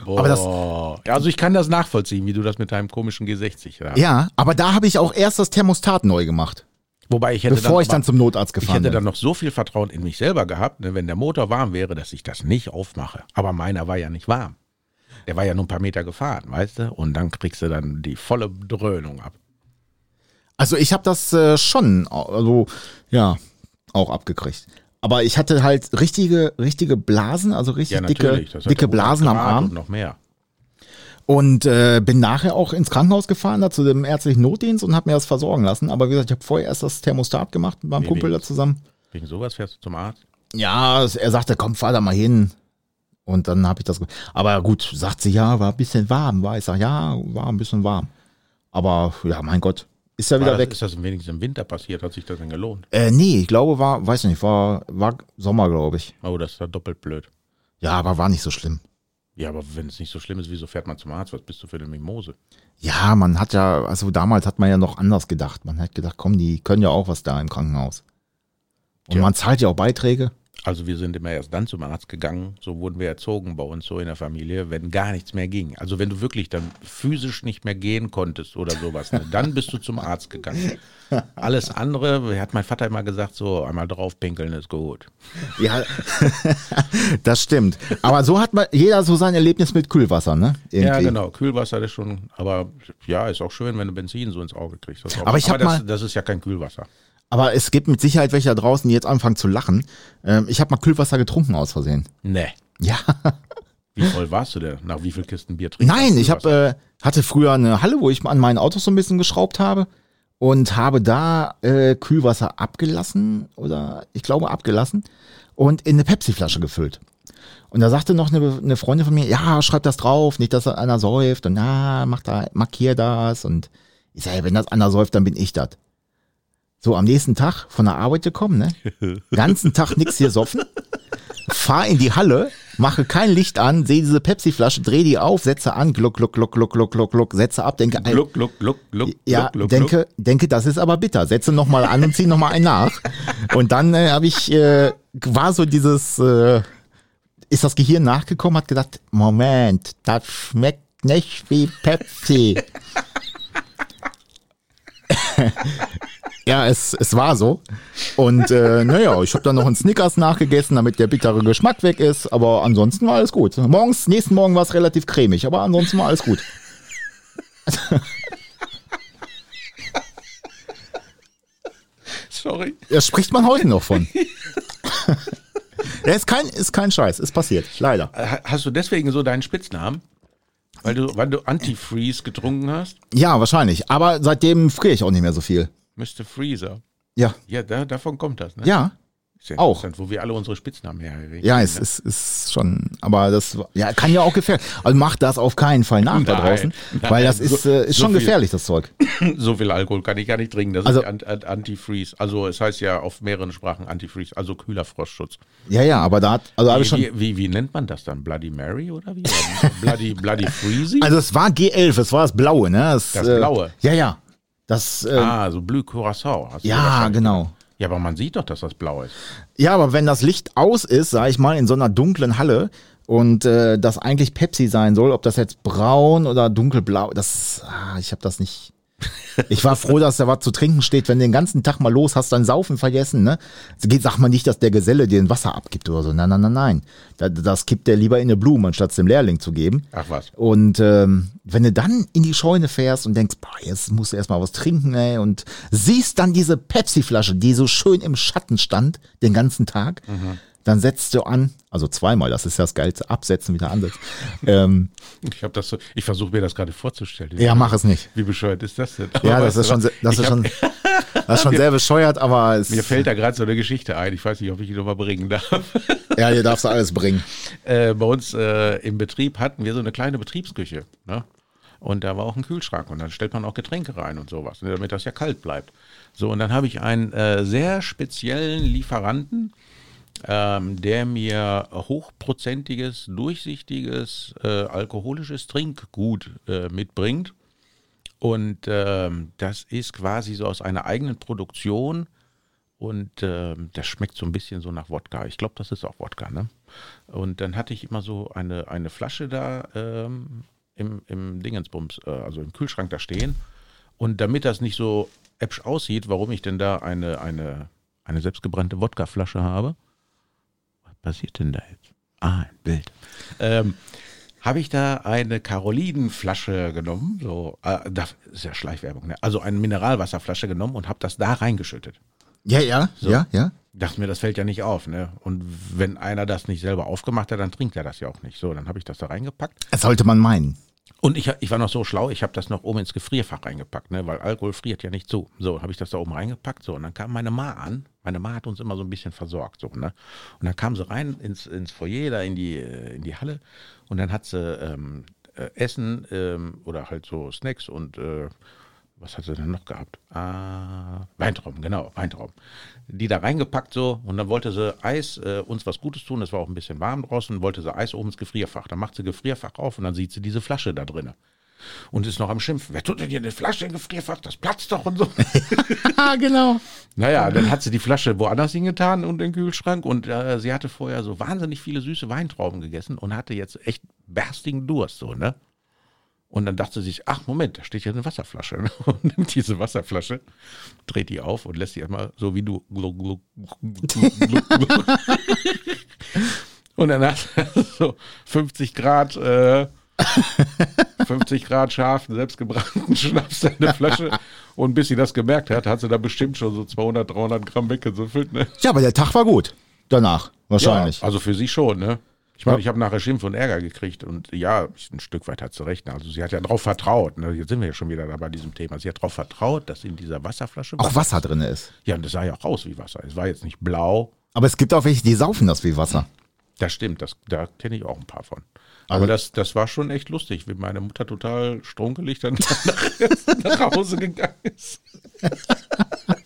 Speaker 3: Boah.
Speaker 2: Aber das-
Speaker 3: ja, also ich kann das nachvollziehen, wie du das mit deinem komischen G60 da.
Speaker 2: Ja, aber da habe ich auch erst das Thermostat neu gemacht,
Speaker 3: Wobei ich hätte
Speaker 2: bevor ich
Speaker 3: aber-
Speaker 2: dann zum Notarzt
Speaker 3: Ich
Speaker 2: gefahren
Speaker 3: hätte
Speaker 2: bin.
Speaker 3: dann noch so viel Vertrauen in mich selber gehabt, ne, wenn der Motor warm wäre, dass ich das nicht aufmache. Aber meiner war ja nicht warm. Der war ja nur ein paar Meter gefahren, weißt du? Und dann kriegst du dann die volle Dröhnung ab.
Speaker 2: Also ich habe das äh, schon, also ja, auch abgekriegt. Aber ich hatte halt richtige, richtige Blasen, also richtig
Speaker 3: Ja,
Speaker 2: dicke, dicke
Speaker 3: ja 100
Speaker 2: Blasen am Arm.
Speaker 3: Und noch mehr.
Speaker 2: Und äh, bin nachher auch ins Krankenhaus gefahren, da zu dem ärztlichen Notdienst und habe mir das versorgen lassen. Aber wie gesagt, ich habe vorher erst das Thermostat gemacht mit meinem
Speaker 3: Wie
Speaker 2: Kumpel da zusammen.
Speaker 3: Wegen sowas fährst du zum Arzt?
Speaker 2: Ja, er sagte, komm, fahr da mal hin. Und dann habe ich das. Aber gut, sagt sie, ja, war ein bisschen warm. War ich sag, ja, war ein bisschen warm. Aber ja, mein Gott, ist ja
Speaker 3: War
Speaker 2: wieder
Speaker 3: das,
Speaker 2: weg.
Speaker 3: ist das wenigstens im Winter passiert? Hat sich das denn gelohnt?
Speaker 2: Äh, nee, ich glaube, war, weiß nicht, war, war Sommer, glaube ich.
Speaker 3: Oh, das ja doppelt blöd.
Speaker 2: Ja, aber war nicht so schlimm.
Speaker 3: Ja, aber wenn es nicht so schlimm ist, wieso fährt man zum Arzt? Was bist du für eine Mimose?
Speaker 2: Ja, man hat ja, also damals hat man ja noch anders gedacht. Man hat gedacht, komm, die können ja auch was da im Krankenhaus. Und
Speaker 3: Tja.
Speaker 2: man zahlt ja auch Beiträge.
Speaker 3: Also wir sind immer erst dann zum Arzt gegangen, so wurden wir erzogen bei uns so in der Familie, wenn gar nichts mehr ging. Also wenn du wirklich dann physisch nicht mehr gehen konntest oder sowas, ne, dann bist du zum Arzt gegangen. Alles andere, hat mein Vater immer gesagt, so einmal draufpinkeln ist gut.
Speaker 2: Ja, das stimmt. Aber so hat man jeder so sein Erlebnis mit Kühlwasser, ne?
Speaker 3: Ja,
Speaker 2: Irgendwie.
Speaker 3: genau, Kühlwasser ist schon, aber ja, ist auch schön, wenn du Benzin so ins Auge kriegst.
Speaker 2: Aber ich hab
Speaker 3: das,
Speaker 2: mal-
Speaker 3: das ist ja kein Kühlwasser.
Speaker 2: Aber es gibt mit Sicherheit welche da draußen, die jetzt anfangen zu lachen. Ähm, ich habe mal Kühlwasser getrunken aus Versehen.
Speaker 3: Nee.
Speaker 2: Ja.
Speaker 3: Wie voll warst du denn? Nach wie viel Kisten Bier trinkst
Speaker 2: Nein, ich hab, äh, hatte früher eine Halle, wo ich an meinen Autos so ein bisschen geschraubt habe und habe da äh, Kühlwasser abgelassen oder ich glaube abgelassen und in eine Pepsi-Flasche gefüllt. Und da sagte noch eine, eine Freundin von mir, ja, schreib das drauf, nicht, dass einer säuft und ja, mach da, markier das und ich sage, wenn das einer säuft, dann bin ich das. So, am nächsten Tag von der Arbeit gekommen, ne? Ganzen Tag nix hier soffen. Fahr in die Halle, mache kein Licht an, sehe diese Pepsi-Flasche, dreh die auf, setze an, gluck, gluck, gluck, gluck, gluck, gluck, gluck, setze ab, denke,
Speaker 3: Gluck, gluck, gluck, gluck,
Speaker 2: ja,
Speaker 3: gluck, gluck,
Speaker 2: denke, denke, das ist aber bitter. Setze nochmal an und zieh nochmal einen nach. Und dann äh, habe ich, äh, war so dieses, äh, ist das Gehirn nachgekommen, hat gedacht, Moment, das schmeckt nicht wie Pepsi. ja, es, es war so. Und äh, naja, ich habe dann noch einen Snickers nachgegessen, damit der bittere Geschmack weg ist. Aber ansonsten war alles gut. Morgens, nächsten Morgen war es relativ cremig, aber ansonsten war alles gut.
Speaker 3: Sorry.
Speaker 2: Das spricht man heute noch von. Ja, ist kein, ist kein Scheiß, ist passiert, leider.
Speaker 3: Ha- Hast du deswegen so deinen Spitznamen? Weil du, weil du Antifreeze getrunken hast?
Speaker 2: Ja, wahrscheinlich. Aber seitdem friere ich auch nicht mehr so viel.
Speaker 3: Mr. Freezer.
Speaker 2: Ja,
Speaker 3: Ja, da, davon kommt das, ne?
Speaker 2: ja,
Speaker 3: Ist ja
Speaker 2: auch.
Speaker 3: Wo wir alle unsere Spitznamen herkriegen.
Speaker 2: ja, es ist, ist schon, aber das ja, kann ja auch gefährlich. Also macht das auf keinen Fall nach da draußen,
Speaker 3: nein,
Speaker 2: weil das
Speaker 3: so-
Speaker 2: ist, äh, ist
Speaker 3: so
Speaker 2: schon
Speaker 3: viel.
Speaker 2: gefährlich, das Zeug.
Speaker 3: So viel Alkohol kann ich gar nicht trinken. Das
Speaker 2: Also-
Speaker 3: ist Ant- Ant- Antifreeze. Also es heißt ja auf mehreren Sprachen Antifreeze, also kühler Frostschutz.
Speaker 2: Ja, ja, aber da hat, also ich schon,
Speaker 3: Wie, wie, wie, wie nennt man das dann? Bloody Mary oder wie? Bloody, Bloody Freezy?
Speaker 2: also es war G11, es war das Blaue, ne? Das,
Speaker 3: Das
Speaker 2: äh,
Speaker 3: Blaue?
Speaker 2: Ja, ja. Das, äh,
Speaker 3: ah, so Blue Curacao.
Speaker 2: ja, genau.
Speaker 3: Ja, aber man sieht doch, dass das blau ist.
Speaker 2: Ja, aber wenn das Licht aus ist, sag ich mal, in so einer dunklen Halle und äh, das eigentlich Pepsi sein soll, ob das jetzt braun oder dunkelblau, das, ah, ich habe das nicht. Ich war froh, dass da was zu trinken steht, wenn du den ganzen Tag mal los hast, dein Saufen vergessen, ne? Geht, sag mal nicht, dass der Geselle dir ein Wasser abgibt oder so. Nein, nein, nein, nein. Das, kippt der lieber in eine Blume, anstatt es dem Lehrling zu geben.
Speaker 3: Ach was.
Speaker 2: Und ähm, wenn du dann in die Scheune fährst und denkst, boah, jetzt musst du erstmal was trinken, ey, und siehst dann diese Pepsi-Flasche, die so schön im Schatten stand, den ganzen Tag, dann setzt du an, also zweimal, das ist ja das Geilste, absetzen, wieder ansetzen. ähm,
Speaker 3: Ich habe das so, ich versuche mir das gerade vorzustellen.
Speaker 2: ja, mach es nicht.
Speaker 3: Wie bescheuert ist das denn?
Speaker 2: Ja,
Speaker 3: Aber
Speaker 2: das
Speaker 3: weißt
Speaker 2: ist schon, das ist schon, das ist schon sehr bescheuert, aber es,
Speaker 3: Mir fällt da gerade so eine Geschichte ein. Ich weiß nicht, ob ich die nochmal bringen darf.
Speaker 2: ja, hier darfst du alles bringen.
Speaker 3: äh, bei uns äh, im Betrieb hatten wir so eine kleine Betriebsküche. Ne? Und da war auch ein Kühlschrank und dann stellt man auch Getränke rein und sowas, ne, damit das ja kalt bleibt. So, und dann habe ich einen äh, sehr speziellen Lieferanten, ähm, der mir hochprozentiges, durchsichtiges, äh, alkoholisches Trinkgut äh, mitbringt. Und ähm, das ist quasi so aus einer eigenen Produktion. Und ähm, das schmeckt so ein bisschen so nach Wodka. Ich glaube, das ist auch Wodka, ne? Und dann hatte ich immer so eine, eine Flasche da ähm, im, im Dingensbums, äh, also im Kühlschrank da stehen. Und damit das nicht so äpsch aussieht, warum ich denn da eine, eine, eine selbstgebrannte Wodkaflasche habe. Was passiert denn da jetzt? Ah, ein Bild. Ähm, habe ich da eine Carolinenflasche genommen, so, äh, das ist ja Schleichwerbung, ne? also eine Mineralwasserflasche genommen und habe das da reingeschüttet.
Speaker 2: Ja, ja, ja, ja.
Speaker 3: Dachte mir, das fällt ja nicht auf, ne? Und wenn einer das nicht selber aufgemacht hat, dann trinkt er das ja auch nicht. So, dann habe ich das da reingepackt.
Speaker 2: Das sollte man meinen.
Speaker 3: Und ich, ich war noch so schlau, ich habe das noch oben ins Gefrierfach reingepackt, ne? weil Alkohol friert ja nicht zu. So, habe ich das da oben reingepackt. So, und dann kam meine Ma an. Meine Ma hat uns immer so ein bisschen versorgt. So, ne? Und dann kam sie rein ins, ins Foyer, da in die, äh, in die Halle. Und dann hat sie ähm, äh, Essen ähm, oder halt so Snacks und äh, was hat sie denn noch gehabt? Ah, Weintrauben, genau, Weintrauben. Die da reingepackt so und dann wollte sie Eis, äh, uns was Gutes tun, es war auch ein bisschen warm draußen, wollte sie Eis oben ins Gefrierfach. Dann macht sie Gefrierfach auf und dann sieht sie diese Flasche da drinne. Und ist noch am Schimpfen. Wer tut denn hier eine Flasche in Gefrierfach? Das platzt doch und so.
Speaker 2: Ah, genau.
Speaker 3: naja, dann hat sie die Flasche woanders hingetan und in den Kühlschrank und äh, sie hatte vorher so wahnsinnig viele süße Weintrauben gegessen und hatte jetzt echt berstigen Durst, so, ne? Und dann dachte sie sich, ach Moment, da steht ja eine Wasserflasche. ne? Und nimmt diese Wasserflasche, dreht die auf und lässt die einmal so wie du. gluck, gluck, gluck. Und dann hat so 50 Grad, äh, 50 Grad scharfen, selbstgebrannten Schnaps in der Flasche. Und bis sie das gemerkt hat, hat sie da bestimmt schon so 200, 300 Gramm weggesüffelt. Ne?
Speaker 2: Ja, aber der Tag war gut. Danach, wahrscheinlich.
Speaker 3: Ja, also für sie schon, ne? Ich meine,
Speaker 2: Ja.
Speaker 3: ich habe nachher Schimpf und Ärger gekriegt und ja, ein Stück weit hat sie recht. Also sie hat ja drauf vertraut. Ne? Jetzt sind wir ja schon wieder da bei diesem Thema. Sie hat darauf vertraut, dass in dieser Wasserflasche
Speaker 2: auch Wasser drin ist.
Speaker 3: Ja, und das sah ja auch aus wie Wasser. Es war jetzt nicht blau.
Speaker 2: Aber es gibt auch welche, die saufen das wie Wasser.
Speaker 3: Das stimmt, das, da kenne ich auch ein paar von.
Speaker 2: Also-
Speaker 3: Aber das, das war schon echt lustig, wie meine Mutter total strunkelig dann nach, nach Hause gegangen ist.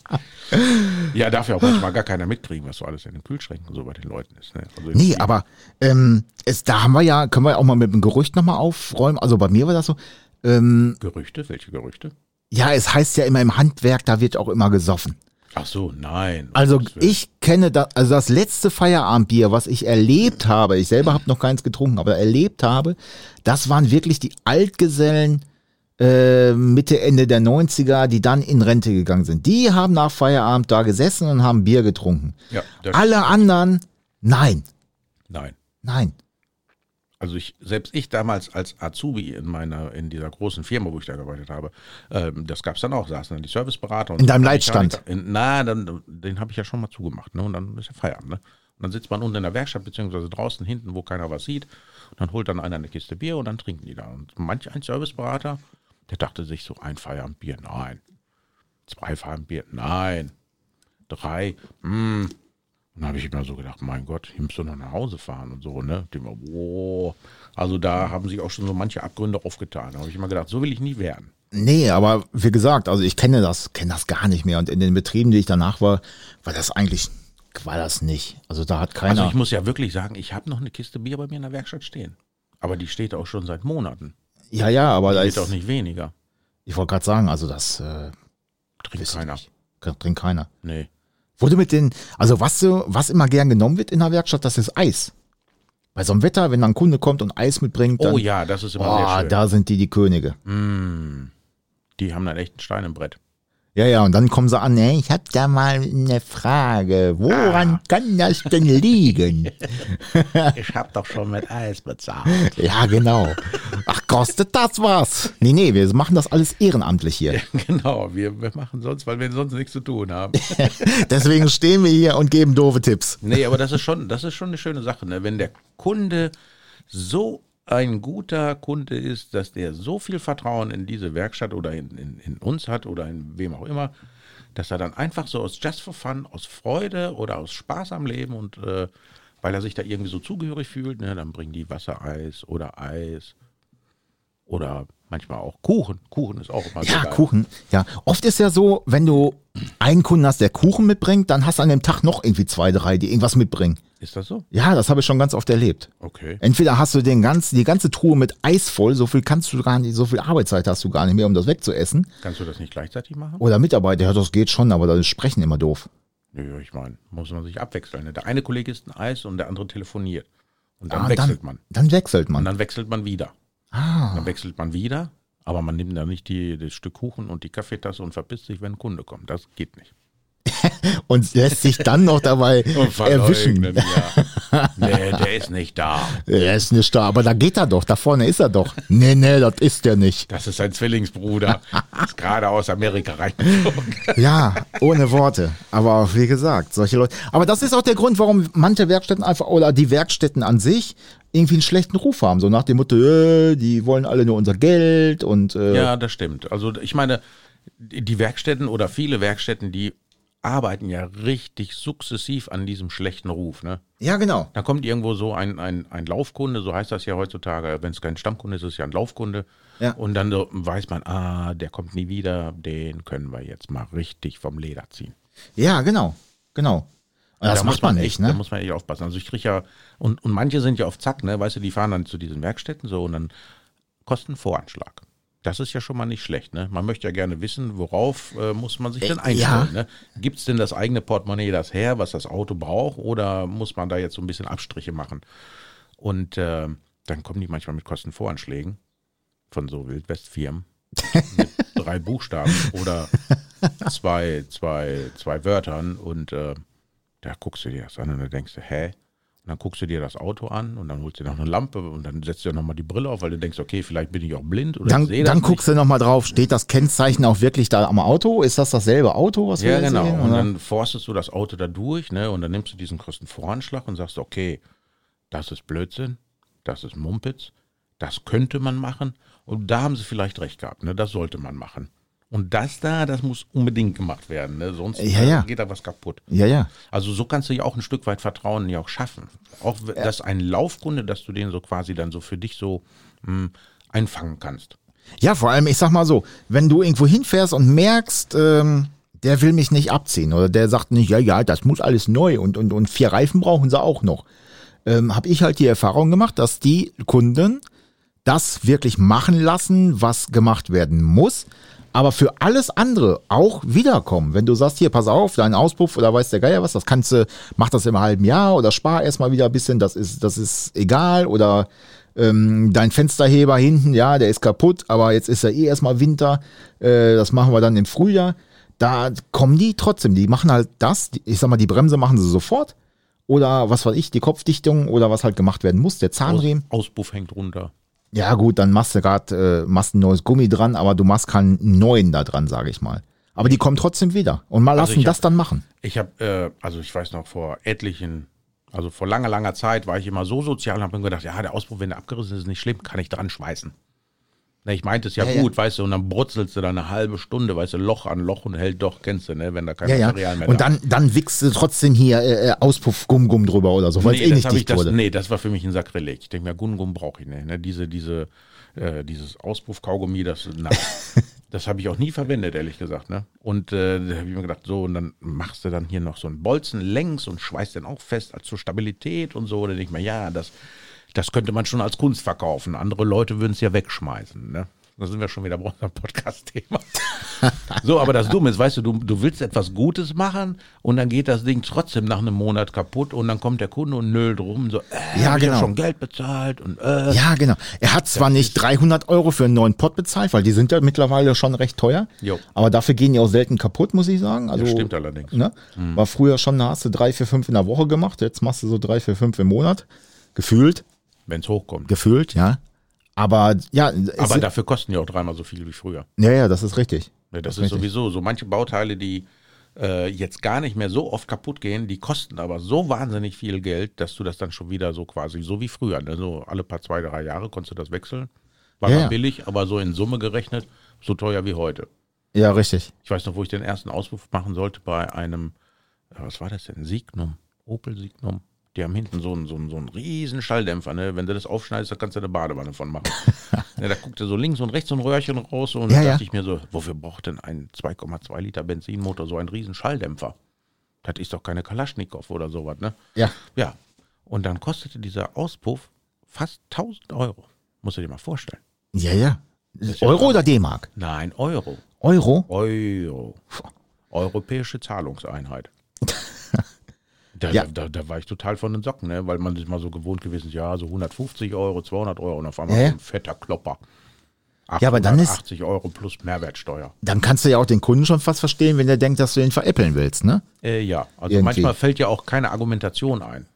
Speaker 3: ja, darf ja auch manchmal gar keiner mitkriegen, was so alles in den Kühlschränken so bei den Leuten ist. Ne? Also
Speaker 2: Nee, aber ähm, es, da haben wir ja, können wir auch mal mit dem Gerücht nochmal aufräumen. Also bei mir war das so, ähm,
Speaker 3: Gerüchte? Welche Gerüchte?
Speaker 2: ja, es heißt ja immer im Handwerk, da wird auch immer gesoffen.
Speaker 3: Ach so, nein.
Speaker 2: Also ich kenne das, also das letzte Feierabendbier, was ich erlebt habe, ich selber habe noch keins getrunken, aber erlebt habe, das waren wirklich die Altgesellen äh, Mitte, Ende der 90er, die dann in Rente gegangen sind. Die haben nach Feierabend da gesessen und haben Bier getrunken.
Speaker 3: Ja,
Speaker 2: Alle anderen, nein,
Speaker 3: nein.
Speaker 2: nein.
Speaker 3: Also ich, selbst ich damals als Azubi in meiner, in dieser großen Firma, wo ich da gearbeitet habe, ähm, das gab's dann auch, saßen dann die Serviceberater. Und
Speaker 2: In deinem Leitstand?
Speaker 3: In, na, dann, den habe ich ja schon mal zugemacht, ne? Und dann ist ja Feierabend, ne? Und dann sitzt man unten in der Werkstatt, beziehungsweise draußen hinten, wo keiner was sieht. Und dann holt dann einer eine Kiste Bier und dann trinken die da. Und manch ein Serviceberater, der dachte sich so, ein Feierabendbier, nein. Zwei Feierabendbier, nein. Drei, hm. Und dann habe ich immer so gedacht, mein Gott, hier musst du noch nach Hause fahren und so, ne? War, wow. Also da haben sich auch schon so manche Abgründe aufgetan. Da habe ich immer gedacht, so will ich nie werden.
Speaker 2: Nee, aber wie gesagt, also ich kenne das, kenne das gar nicht mehr. Und in den Betrieben, die ich danach war, war das eigentlich, war das nicht. Also da hat keiner.
Speaker 3: Also ich muss ja wirklich sagen, ich habe noch eine Kiste Bier bei mir in der Werkstatt stehen. Aber die steht auch schon seit Monaten.
Speaker 2: Ja, ja, aber da ist,
Speaker 3: auch nicht weniger.
Speaker 2: ich wollte gerade sagen, also das äh,
Speaker 3: Trinkt keiner.
Speaker 2: trinkt keiner.
Speaker 3: Nee.
Speaker 2: Wurde mit den, also was so, was immer gern genommen wird in der Werkstatt, das ist Eis. Bei so einem Wetter, wenn dann ein Kunde kommt und Eis mitbringt, dann,
Speaker 3: Oh ja, das ist immer
Speaker 2: oh,
Speaker 3: sehr schön.
Speaker 2: da sind die die Könige.
Speaker 3: Mm, die haben dann echt einen Stein im Brett.
Speaker 2: Ja, ja, und dann kommen sie an, hey, ich hab da mal eine Frage, woran kann das denn liegen?
Speaker 3: Ich habe doch schon mit Eis bezahlt.
Speaker 2: ja, genau. Ach, kostet das was? Nee, nee, wir machen das alles ehrenamtlich hier.
Speaker 3: genau, wir, wir machen sonst, weil wir sonst nichts zu tun haben.
Speaker 2: Deswegen stehen wir hier und geben doofe Tipps.
Speaker 3: Nee, aber das ist schon, das ist schon eine schöne Sache, ne? Wenn der Kunde so ein guter Kunde ist, dass der so viel Vertrauen in diese Werkstatt oder in, in, in uns hat oder in wem auch immer, dass er dann einfach so aus Just for Fun, aus Freude oder aus Spaß am Leben und äh, weil er sich da irgendwie so zugehörig fühlt, ne, dann bringen die Wassereis oder Eis oder manchmal auch Kuchen. Kuchen ist auch immer sehr
Speaker 2: Ja,
Speaker 3: geil.
Speaker 2: Kuchen. Ja, oft ist ja so, wenn du einen Kunden hast, der Kuchen mitbringt, dann hast du an dem Tag noch irgendwie zwei, drei, die irgendwas mitbringen.
Speaker 3: Ist das so?
Speaker 2: Ja, das habe ich schon ganz oft erlebt.
Speaker 3: Okay.
Speaker 2: Entweder hast du den ganzen, die ganze Truhe mit Eis voll, so viel kannst du gar nicht, so viel Arbeitszeit hast du gar nicht mehr, um das wegzuessen.
Speaker 3: Kannst du das nicht gleichzeitig machen?
Speaker 2: Oder Mitarbeiter, ja, das geht schon, aber das Sprechen immer doof.
Speaker 3: Nö, ich meine, muss man sich abwechseln. ne? Der eine Kollege isst ein Eis und der andere telefoniert. Und dann
Speaker 2: Ah,
Speaker 3: wechselt
Speaker 2: dann,
Speaker 3: man.
Speaker 2: Dann wechselt
Speaker 3: Und
Speaker 2: man.
Speaker 3: dann wechselt man wieder.
Speaker 2: Ah.
Speaker 3: Dann wechselt man wieder, aber man nimmt dann nicht die, das Stück Kuchen und die Kaffeetasse und verpisst sich, wenn ein Kunde kommt. Das geht nicht.
Speaker 2: Und lässt sich dann noch dabei erwischen.
Speaker 3: Ja. nee, der ist nicht da.
Speaker 2: Er ist nicht da, aber da geht er doch, da vorne ist er doch. Nee, nee, das ist der nicht.
Speaker 3: Das ist sein Zwillingsbruder. ist gerade aus Amerika reingeflogen.
Speaker 2: Ja, ohne Worte. Aber wie gesagt, solche Leute. Aber das ist auch der Grund, warum manche Werkstätten einfach, oder die Werkstätten an sich, irgendwie einen schlechten Ruf haben. So nach dem Motto, äh, die wollen alle nur unser Geld und äh,
Speaker 3: Ja, das stimmt. Also ich meine, die Werkstätten oder viele Werkstätten, die arbeiten ja richtig sukzessiv an diesem schlechten Ruf. Ne?
Speaker 2: ja, genau.
Speaker 3: Da kommt irgendwo so ein, ein, ein Laufkunde, so heißt das ja heutzutage. Wenn es kein Stammkunde ist, ist es ja ein Laufkunde.
Speaker 2: Ja.
Speaker 3: Und dann so weiß man, ah, der kommt nie wieder, den können wir jetzt mal richtig vom Leder ziehen.
Speaker 2: Ja, genau. Genau. Und das
Speaker 3: Da
Speaker 2: macht
Speaker 3: muss
Speaker 2: man
Speaker 3: echt,
Speaker 2: nicht,
Speaker 3: Da
Speaker 2: ne?
Speaker 3: muss man echt aufpassen. Also ich kriege ja, und, und manche sind ja auf Zack, ne? Weißt du, die fahren dann zu diesen Werkstätten so und dann kosten Voranschlag. Das ist ja schon mal nicht schlecht, ne? Man möchte ja gerne wissen, worauf äh, muss man sich denn
Speaker 2: Äh,
Speaker 3: einstellen,
Speaker 2: ja.
Speaker 3: ne? Gibt es denn das eigene Portemonnaie das her, was das Auto braucht, oder muss man da jetzt so ein bisschen Abstriche machen? Und äh, dann kommen die manchmal mit Kostenvoranschlägen von so Wildwestfirmen mit drei Buchstaben oder zwei, zwei, zwei Wörtern und äh, da guckst du dir das an und dann denkst du, hä? Und dann guckst du dir das Auto an und dann holst du dir noch eine Lampe und dann setzt du dir nochmal die Brille auf, weil du denkst, okay, vielleicht bin ich auch blind oder
Speaker 2: Dann,
Speaker 3: ich sehe das
Speaker 2: dann guckst du nochmal drauf, steht das Kennzeichen auch wirklich da am Auto? Ist das dasselbe Auto, was
Speaker 3: nicht. Ja,
Speaker 2: wir
Speaker 3: genau.
Speaker 2: sehen?
Speaker 3: und dann forstest du das Auto da durch, ne? Und dann nimmst du diesen Kostenvoranschlag und sagst, okay, das ist Blödsinn, das ist Mumpitz, das könnte man machen. Und da haben sie vielleicht recht gehabt, ne? Das sollte man machen. Und das da, das muss unbedingt gemacht werden, ne? sonst
Speaker 2: Ja, ja.
Speaker 3: geht da was kaputt.
Speaker 2: Ja, ja.
Speaker 3: Also so kannst du ja auch ein Stück weit Vertrauen ja auch schaffen. Auch dass ein Laufkunde, dass du den so quasi dann so für dich so mh, einfangen kannst.
Speaker 2: Ja, vor allem, ich sag mal so, wenn du irgendwo hinfährst und merkst, ähm, der will mich nicht abziehen oder der sagt nicht, ja, ja, das muss alles neu und, und, und vier Reifen brauchen sie auch noch, ähm, habe ich halt die Erfahrung gemacht, dass die Kunden das wirklich machen lassen, was gemacht werden muss, aber für alles andere auch wiederkommen. Wenn du sagst, hier, pass auf, dein Auspuff oder weiß der Geier was, das kannst du, mach das im halben Jahr oder spar erstmal wieder ein bisschen, das ist, das ist egal oder ähm, dein Fensterheber hinten, ja, der ist kaputt, aber jetzt ist ja eh erstmal Winter, äh, das machen wir dann im Frühjahr. Da kommen die trotzdem, die machen halt das, ich sag mal, die Bremse machen sie sofort oder was weiß ich, die Kopfdichtung oder was halt gemacht werden muss, der Zahnriemen.
Speaker 3: Auspuff hängt runter.
Speaker 2: Ja gut, dann machst du gerade, äh, machst ein neues Gummi dran, aber du machst keinen neuen da dran, sage ich mal. Aber die kommen trotzdem wieder und mal
Speaker 3: Also
Speaker 2: lassen
Speaker 3: ich
Speaker 2: das
Speaker 3: hab-
Speaker 2: dann machen.
Speaker 3: Ich habe, äh, also ich weiß noch, vor etlichen, also vor langer, langer Zeit war ich immer so sozial und habe mir gedacht, ja, der Auspuff, wenn der abgerissen ist, ist nicht schlimm, kann ich dran schmeißen. Ne, ich meinte es ja,
Speaker 2: Ja, ja.
Speaker 3: gut, weißt du, und dann brutzelst du da eine halbe Stunde, weißt du, Loch an Loch und hält doch, kennst du, ne, wenn da kein
Speaker 2: Ja, ja.
Speaker 3: Material mehr
Speaker 2: Und
Speaker 3: da
Speaker 2: dann, dann wichst du trotzdem hier äh, äh, Auspuff Gumm-Gumm drüber oder so, weil es
Speaker 3: nee,
Speaker 2: eh
Speaker 3: das
Speaker 2: nicht dicht
Speaker 3: das,
Speaker 2: wurde.
Speaker 3: nee, das war für mich ein Sakrileg. Ich denke mir, Gungum brauche ich nicht. Ne? Diese, diese, äh, dieses Auspuff-Kaugummi, das, das habe ich auch nie verwendet, ehrlich gesagt. Ne? Und äh, da habe ich mir gedacht, so, und dann machst du dann hier noch so einen Bolzen längs und schweißt den auch fest als zur Stabilität und so. Da denke ich mir, ja, das, das könnte man schon als Kunst verkaufen. Andere Leute würden es ja wegschmeißen. Ne? Da sind wir schon wieder bei unserem Podcast-Thema. So, aber das Dumme ist, weißt du, du, du willst etwas Gutes machen und dann geht das Ding trotzdem nach einem Monat kaputt und dann kommt der Kunde und nölt rum, so, äh,
Speaker 2: Ja,
Speaker 3: hab ich
Speaker 2: genau.
Speaker 3: schon Geld bezahlt und äh.
Speaker 2: Ja, genau. Er hat zwar nicht 300 Euro für einen neuen Pott bezahlt, weil die sind ja mittlerweile schon recht teuer.
Speaker 3: Jo.
Speaker 2: Aber dafür gehen die auch selten kaputt, muss ich sagen. Also,
Speaker 3: Das stimmt allerdings.
Speaker 2: Ne? War früher schon, da hast du drei, vier, fünf in der Woche gemacht. Jetzt machst du so drei, vier, fünf im Monat. Gefühlt,
Speaker 3: wenn es hochkommt.
Speaker 2: gefühlt, ja. Aber ja,
Speaker 3: Aber dafür kosten die auch dreimal so viel wie früher.
Speaker 2: ja, ja, das ist richtig.
Speaker 3: Ne, Das,
Speaker 2: ist
Speaker 3: ist
Speaker 2: richtig.
Speaker 3: sowieso so. Manche Bauteile, die äh, jetzt gar nicht mehr so oft kaputt gehen, die kosten aber so wahnsinnig viel Geld, dass du das dann schon wieder so quasi, so wie früher, ne? so alle paar zwei, drei Jahre konntest du das wechseln. War
Speaker 2: Ja,
Speaker 3: dann
Speaker 2: ja.
Speaker 3: billig, aber so in Summe gerechnet, so teuer wie heute.
Speaker 2: Ja, richtig.
Speaker 3: Ich weiß noch, wo ich den ersten Auspuff machen sollte bei einem, äh, was war das denn? Signum, Opel Signum. Die haben hinten so einen, so einen, so einen riesen Schalldämpfer, ne? Wenn du das aufschneidest, da kannst du eine Badewanne von machen. ja, da guckte so links und rechts so ein Röhrchen raus und
Speaker 2: Ja,
Speaker 3: da
Speaker 2: ja.
Speaker 3: dachte ich mir so, wofür braucht denn ein 2,2 Liter Benzinmotor so einen riesen Schalldämpfer? Das ist doch keine Kalaschnikow oder sowas, ne?
Speaker 2: Ja.
Speaker 3: Ja. Und dann kostete dieser Auspuff fast 1000 Euro. Musst du dir mal vorstellen.
Speaker 2: Ja, ja.
Speaker 3: ja
Speaker 2: Euro oder D-Mark?
Speaker 3: Nein, Euro.
Speaker 2: Euro?
Speaker 3: Euro. Europäische Zahlungseinheit. Da,
Speaker 2: Ja.
Speaker 3: da, da war ich total von den Socken, ne? weil man ist mal so gewohnt gewesen, ja, so 150 Euro, 200 Euro und auf einmal so ein fetter Klopper.
Speaker 2: Ja, aber dann ist-
Speaker 3: 80 Euro plus Mehrwertsteuer.
Speaker 2: Dann kannst du ja auch den Kunden schon fast verstehen, wenn der denkt, dass du ihn veräppeln willst, ne?
Speaker 3: Äh, ja, also
Speaker 2: Irgendwie.
Speaker 3: manchmal fällt ja auch keine Argumentation ein.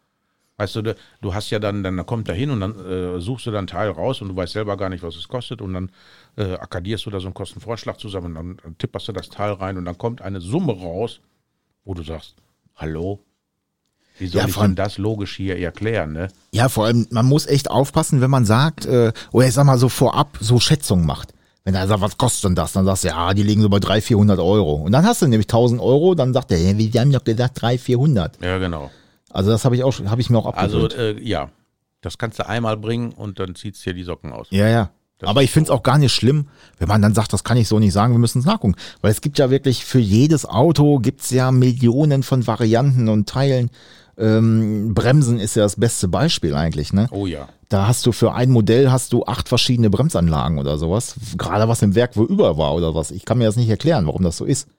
Speaker 3: Weißt du, du, hast ja dann, dann kommt er hin und dann äh, suchst du dann einen Teil raus und du weißt selber gar nicht, was es kostet und dann äh, akkadierst du da so einen Kostenvorschlag zusammen und dann tipperst du das Teil rein und dann kommt eine Summe raus, wo du sagst, hallo, wie soll
Speaker 2: Ja,
Speaker 3: ich
Speaker 2: allem-
Speaker 3: denn das logisch hier erklären, ne?
Speaker 2: Ja, vor allem, man muss echt aufpassen, wenn man sagt, äh, oder ich sag mal so vorab so Schätzungen macht. Wenn er sagt, was kostet denn das? Dann sagst du, ja, die liegen so bei 300, 400 Euro. Und dann hast du nämlich 1000 Euro, dann sagt er, ja, wir haben doch gesagt 300, 400.
Speaker 3: Ja, genau.
Speaker 2: Also das habe ich auch, habe ich mir auch
Speaker 3: Also,
Speaker 2: abgewöhnt.
Speaker 3: äh, ja, das kannst du einmal bringen und dann zieht's dir die Socken aus.
Speaker 2: ja, ja.
Speaker 3: das
Speaker 2: Aber ich finde es auch gar nicht schlimm, wenn man dann sagt, das kann ich so nicht sagen, wir müssen es nachgucken. Weil es gibt ja wirklich, für jedes Auto gibt's ja Millionen von Varianten und Teilen. Ähm, Bremsen ist ja das beste Beispiel eigentlich, ne?
Speaker 3: Oh ja.
Speaker 2: Da hast du für ein Modell hast du acht verschiedene Bremsanlagen oder sowas. Gerade was im Werk wo über war oder was. Ich kann mir das nicht erklären, warum das so ist.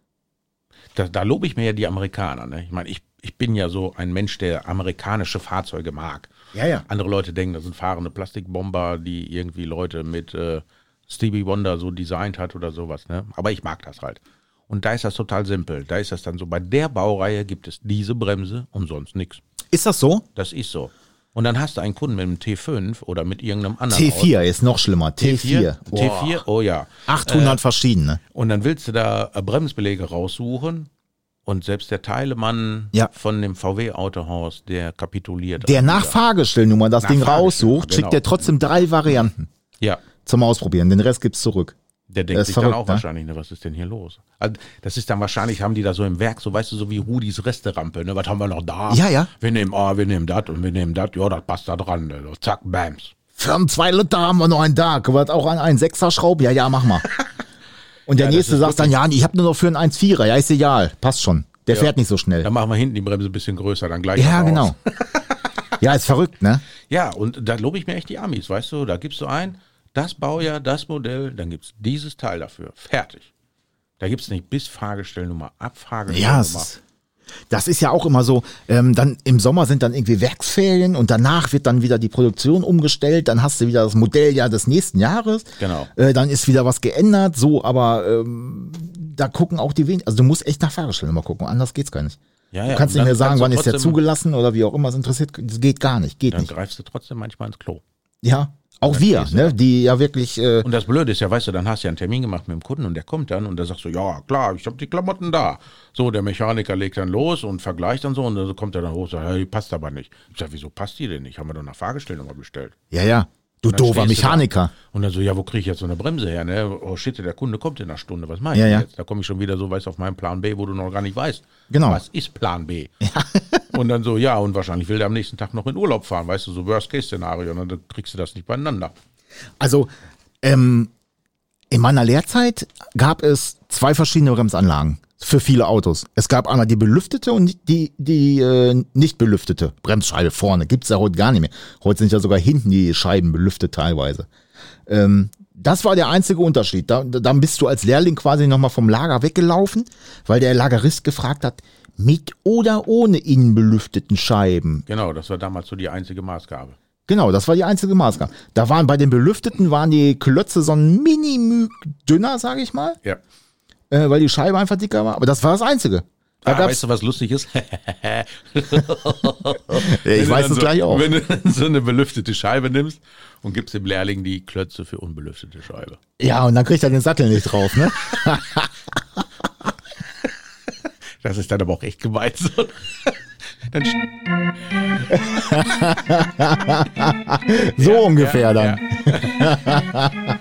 Speaker 3: Da, da lobe ich mir ja die Amerikaner. Ne? Ich meine, ich, ich bin ja so ein Mensch, der amerikanische Fahrzeuge mag.
Speaker 2: Ja, ja.
Speaker 3: Andere Leute denken, das sind fahrende Plastikbomber, die irgendwie Leute mit äh, Stevie Wonder so designt hat oder sowas. Ne? Aber ich mag das halt. Und da ist das total simpel. Da ist das dann so, bei der Baureihe gibt es diese Bremse und sonst nichts.
Speaker 2: Ist das so?
Speaker 3: Das ist so. Und dann hast du einen Kunden mit einem T5 oder mit irgendeinem anderen
Speaker 2: T4 ist noch schlimmer.
Speaker 3: Auto.
Speaker 2: T4.
Speaker 3: T4, T4, oh ja.
Speaker 2: 800 verschiedene.
Speaker 3: Und dann willst du da äh, Bremsbeläge raussuchen und selbst der Teilemann
Speaker 2: Ja.
Speaker 3: von dem VW-Autohaus, der kapituliert.
Speaker 2: Der nach. Fahrgestellnummer das
Speaker 3: Nach
Speaker 2: Ding raussucht,
Speaker 3: genau.
Speaker 2: schickt er trotzdem drei Varianten
Speaker 3: Ja,
Speaker 2: zum Ausprobieren. Den Rest gibt's zurück.
Speaker 3: Der denkt sich dann
Speaker 2: verrückt,
Speaker 3: auch
Speaker 2: ne?
Speaker 3: wahrscheinlich, ne, was ist denn hier los? Also, das ist dann wahrscheinlich, haben die da so im Werk, so weißt du, so wie Rudis Resterampe, ne? Was haben wir noch da?
Speaker 2: Ja, ja.
Speaker 3: Wir nehmen, ah, wir nehmen das und wir nehmen das, ja, das passt da dran. Ne? So, Zack, bams.
Speaker 2: Für einen 2 Liter haben wir noch einen da. Können wir das auch an einen Sechser schrauben? Ja, ja, mach mal. Und der
Speaker 3: Ja,
Speaker 2: nächste sagt dann, ja, ich habe nur noch für einen 1,4er. Ja, ist egal. Passt schon. Der
Speaker 3: Ja.
Speaker 2: fährt nicht so schnell.
Speaker 3: Dann machen wir hinten die Bremse ein bisschen größer, dann gleich.
Speaker 2: Ja, genau. ja, ist verrückt, ne?
Speaker 3: Ja, und da lobe ich mir echt die Amis, weißt du, da gibst du ein, das Baujahr, das Modell, dann gibt's dieses Teil dafür. Fertig. Da gibt's nicht bis Fahrgestellnummer, ab
Speaker 2: Ja,
Speaker 3: Fahrgestellnummer.
Speaker 2: es ist, das ist ja auch immer so. Ähm, dann im Sommer sind dann irgendwie Werksferien und danach wird dann wieder die Produktion umgestellt. Dann hast du wieder das Modelljahr des nächsten Jahres.
Speaker 3: Genau.
Speaker 2: Äh, dann ist wieder was geändert. So, aber ähm, da gucken auch die wenigen. Also du musst echt nach Fahrgestellnummer gucken. Anders geht's gar nicht.
Speaker 3: Ja,
Speaker 2: du
Speaker 3: ja,
Speaker 2: kannst
Speaker 3: und
Speaker 2: nicht mehr
Speaker 3: dann
Speaker 2: sagen,
Speaker 3: kannst du
Speaker 2: wann ist der zugelassen oder wie auch immer es interessiert. Das geht gar nicht. Geht
Speaker 3: Dann
Speaker 2: nicht.
Speaker 3: greifst du trotzdem manchmal ins Klo.
Speaker 2: Ja. Auch wir, ne, die ja wirklich. Äh,
Speaker 3: Und das Blöde ist ja, weißt du, dann hast du ja einen Termin gemacht mit dem Kunden und der kommt dann und der sagt so, ja klar, ich habe die Klamotten da. So, der Mechaniker legt dann los und vergleicht dann so und dann kommt er dann hoch und sagt, hey, die passt aber nicht. Ich sag, wieso passt die denn nicht? Haben wir doch nach Fahrgestellnummer bestellt.
Speaker 2: ja, ja. Du doofer
Speaker 3: du da.
Speaker 2: Mechaniker.
Speaker 3: Und dann so, ja, wo kriege ich jetzt so eine Bremse her? Ne? Oh shit, der Kunde kommt in einer Stunde. Was ich
Speaker 2: Ja,
Speaker 3: denn
Speaker 2: ja.
Speaker 3: jetzt? Da komme ich schon wieder so, weißt du, auf meinen Plan B, wo du noch gar nicht weißt.
Speaker 2: Genau.
Speaker 3: Was ist Plan B? und dann so, ja, und wahrscheinlich will der am nächsten Tag noch in Urlaub fahren, weißt du, so Worst-Case-Szenario. Und dann kriegst du das nicht beieinander.
Speaker 2: Also, ähm, in meiner Lehrzeit gab es zwei verschiedene Bremsanlagen für viele Autos. Es gab einmal die belüftete und die, die äh, nicht belüftete Bremsscheibe vorne. Gibt's ja heute gar nicht mehr. Heute sind ja sogar hinten die Scheiben belüftet teilweise. Ähm, das war der einzige Unterschied. Da, dann bist du als Lehrling quasi nochmal vom Lager weggelaufen, weil der Lagerist gefragt hat, mit oder ohne innenbelüfteten Scheiben.
Speaker 3: Genau, das war damals so die einzige Maßgabe.
Speaker 2: Genau, das war die einzige Maßgabe. Da waren bei den Belüfteten waren die Klötze so ein Minimüg dünner, sage ich mal,
Speaker 3: Ja.
Speaker 2: Äh, weil die Scheibe einfach dicker war. Aber das war das Einzige. Da
Speaker 3: Ah, weißt du, was lustig ist?
Speaker 2: ich weiß es
Speaker 3: so,
Speaker 2: gleich auch.
Speaker 3: Wenn du so eine belüftete Scheibe nimmst und gibst dem Lehrling die Klötze für unbelüftete Scheibe.
Speaker 2: Ja, und dann kriegt er den Sattel nicht drauf, ne?
Speaker 3: Das ist dann aber auch echt gemeint. So.
Speaker 2: So
Speaker 3: Ja,
Speaker 2: ungefähr
Speaker 3: ja,
Speaker 2: dann.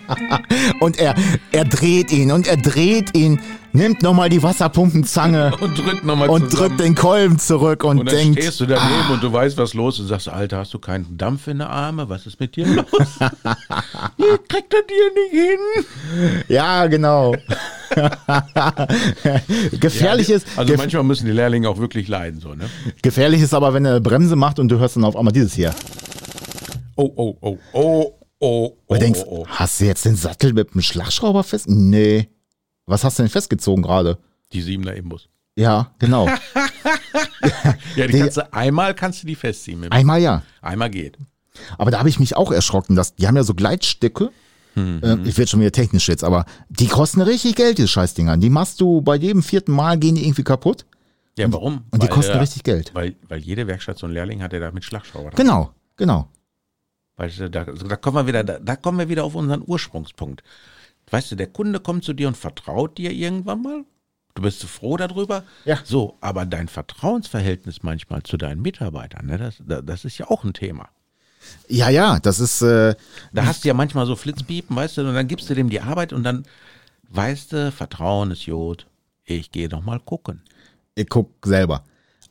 Speaker 2: Und er, er dreht ihn und er dreht ihn, nimmt nochmal die Wasserpumpenzange
Speaker 3: und drückt nochmal
Speaker 2: und drückt den Kolben zurück und,
Speaker 3: Und dann
Speaker 2: denkt,
Speaker 3: stehst du daneben und du weißt, was los ist und sagst, Alter, hast du keinen Dampf in der Arme? Was ist mit dir los? Kriegt er dir nicht hin.
Speaker 2: ja, genau. gefährlich ist,
Speaker 3: Also
Speaker 2: gef
Speaker 3: manchmal müssen die Lehrlinge auch wirklich leiden, so, ne?
Speaker 2: gefährlich ist aber, wenn er eine Bremse macht und du hörst dann auf einmal dieses hier.
Speaker 3: Oh, oh, oh, oh, oh,
Speaker 2: du denkst,
Speaker 3: oh, oh.
Speaker 2: hast du jetzt den Sattel mit dem Schlagschrauber fest? Nee. Was hast du denn festgezogen gerade?
Speaker 3: Die Siebener Imbus.
Speaker 2: Ja, genau.
Speaker 3: Ja, die,
Speaker 2: Die-
Speaker 3: kannst du, einmal kannst du die festziehen. Mit,
Speaker 2: Einmal ja.
Speaker 3: einmal geht.
Speaker 2: Aber da habe ich mich auch erschrocken, dass die haben ja so Gleitstücke.
Speaker 3: Mhm.
Speaker 2: Ähm, ich werde schon wieder technisch jetzt, aber die kosten richtig Geld, diese Scheißdinger. Die machst du bei jedem vierten Mal gehen die irgendwie kaputt.
Speaker 3: Ja, warum?
Speaker 2: Und die
Speaker 3: Weil,
Speaker 2: kosten
Speaker 3: äh,
Speaker 2: richtig Geld.
Speaker 3: Weil, weil jede Werkstatt so einen Lehrling hat, der da mit Schlagschrauber.
Speaker 2: Genau, genau.
Speaker 3: Weißt du, da, da kommen wir wieder, da, da kommen wir wieder auf unseren Ursprungspunkt. Weißt du, der Kunde kommt zu dir und vertraut dir irgendwann mal. Du bist so froh darüber.
Speaker 2: Ja.
Speaker 3: So, aber dein Vertrauensverhältnis manchmal zu deinen Mitarbeitern, ne, das, da- das ist ja auch ein Thema.
Speaker 2: Ja, ja, das ist, äh,
Speaker 3: Da hast du ja manchmal so Flitzpiepen, weißt du, und dann gibst du dem die Arbeit und dann weißt du, Vertrauen ist Jod. Ich gehe noch mal gucken.
Speaker 2: ich guck selber.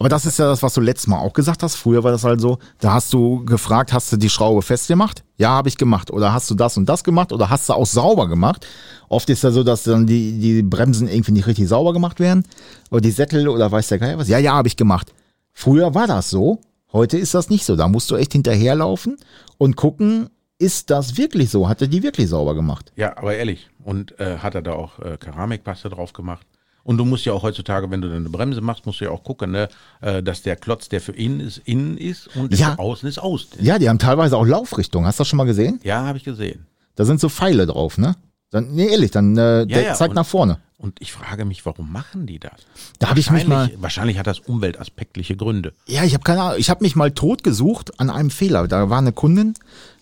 Speaker 2: Aber das ist ja das, was du letztes Mal auch gesagt hast. Früher war das halt so, da hast du gefragt, hast du die Schraube festgemacht? Ja, habe ich gemacht. Oder hast du das und das gemacht? Oder hast du auch sauber gemacht? Oft ist ja so, dass dann die, die Bremsen irgendwie nicht richtig sauber gemacht werden. Oder die Sättel oder weiß der Geier was. Ja, ja, habe ich gemacht. Früher war das so. Heute ist das nicht so. Da musst du echt hinterherlaufen und gucken, ist das wirklich so? Hat er die wirklich sauber gemacht?
Speaker 3: Ja, aber ehrlich. Und äh, hat er da auch äh, Keramikpaste drauf gemacht? Und du musst ja auch heutzutage, wenn du dann eine Bremse machst, musst du ja auch gucken, ne, äh, dass der Klotz, der für innen ist, innen ist und der
Speaker 2: Ja.
Speaker 3: für außen ist, außen.
Speaker 2: Ja, die haben teilweise auch Laufrichtung. Hast du das schon mal gesehen?
Speaker 3: Ja, habe ich gesehen.
Speaker 2: Da sind so Pfeile drauf, ne? Dann, nee, ehrlich, dann äh, der
Speaker 3: ja,
Speaker 2: zeigt nach vorne.
Speaker 3: Und ich frage mich, warum machen die das?
Speaker 2: Da habe ich mich mal,
Speaker 3: Wahrscheinlich- Wahrscheinlich hat das umweltaspektliche Gründe.
Speaker 2: ja, ich habe keine Ahnung, ich habe mich mal tot gesucht an einem Fehler. Da war eine Kundin,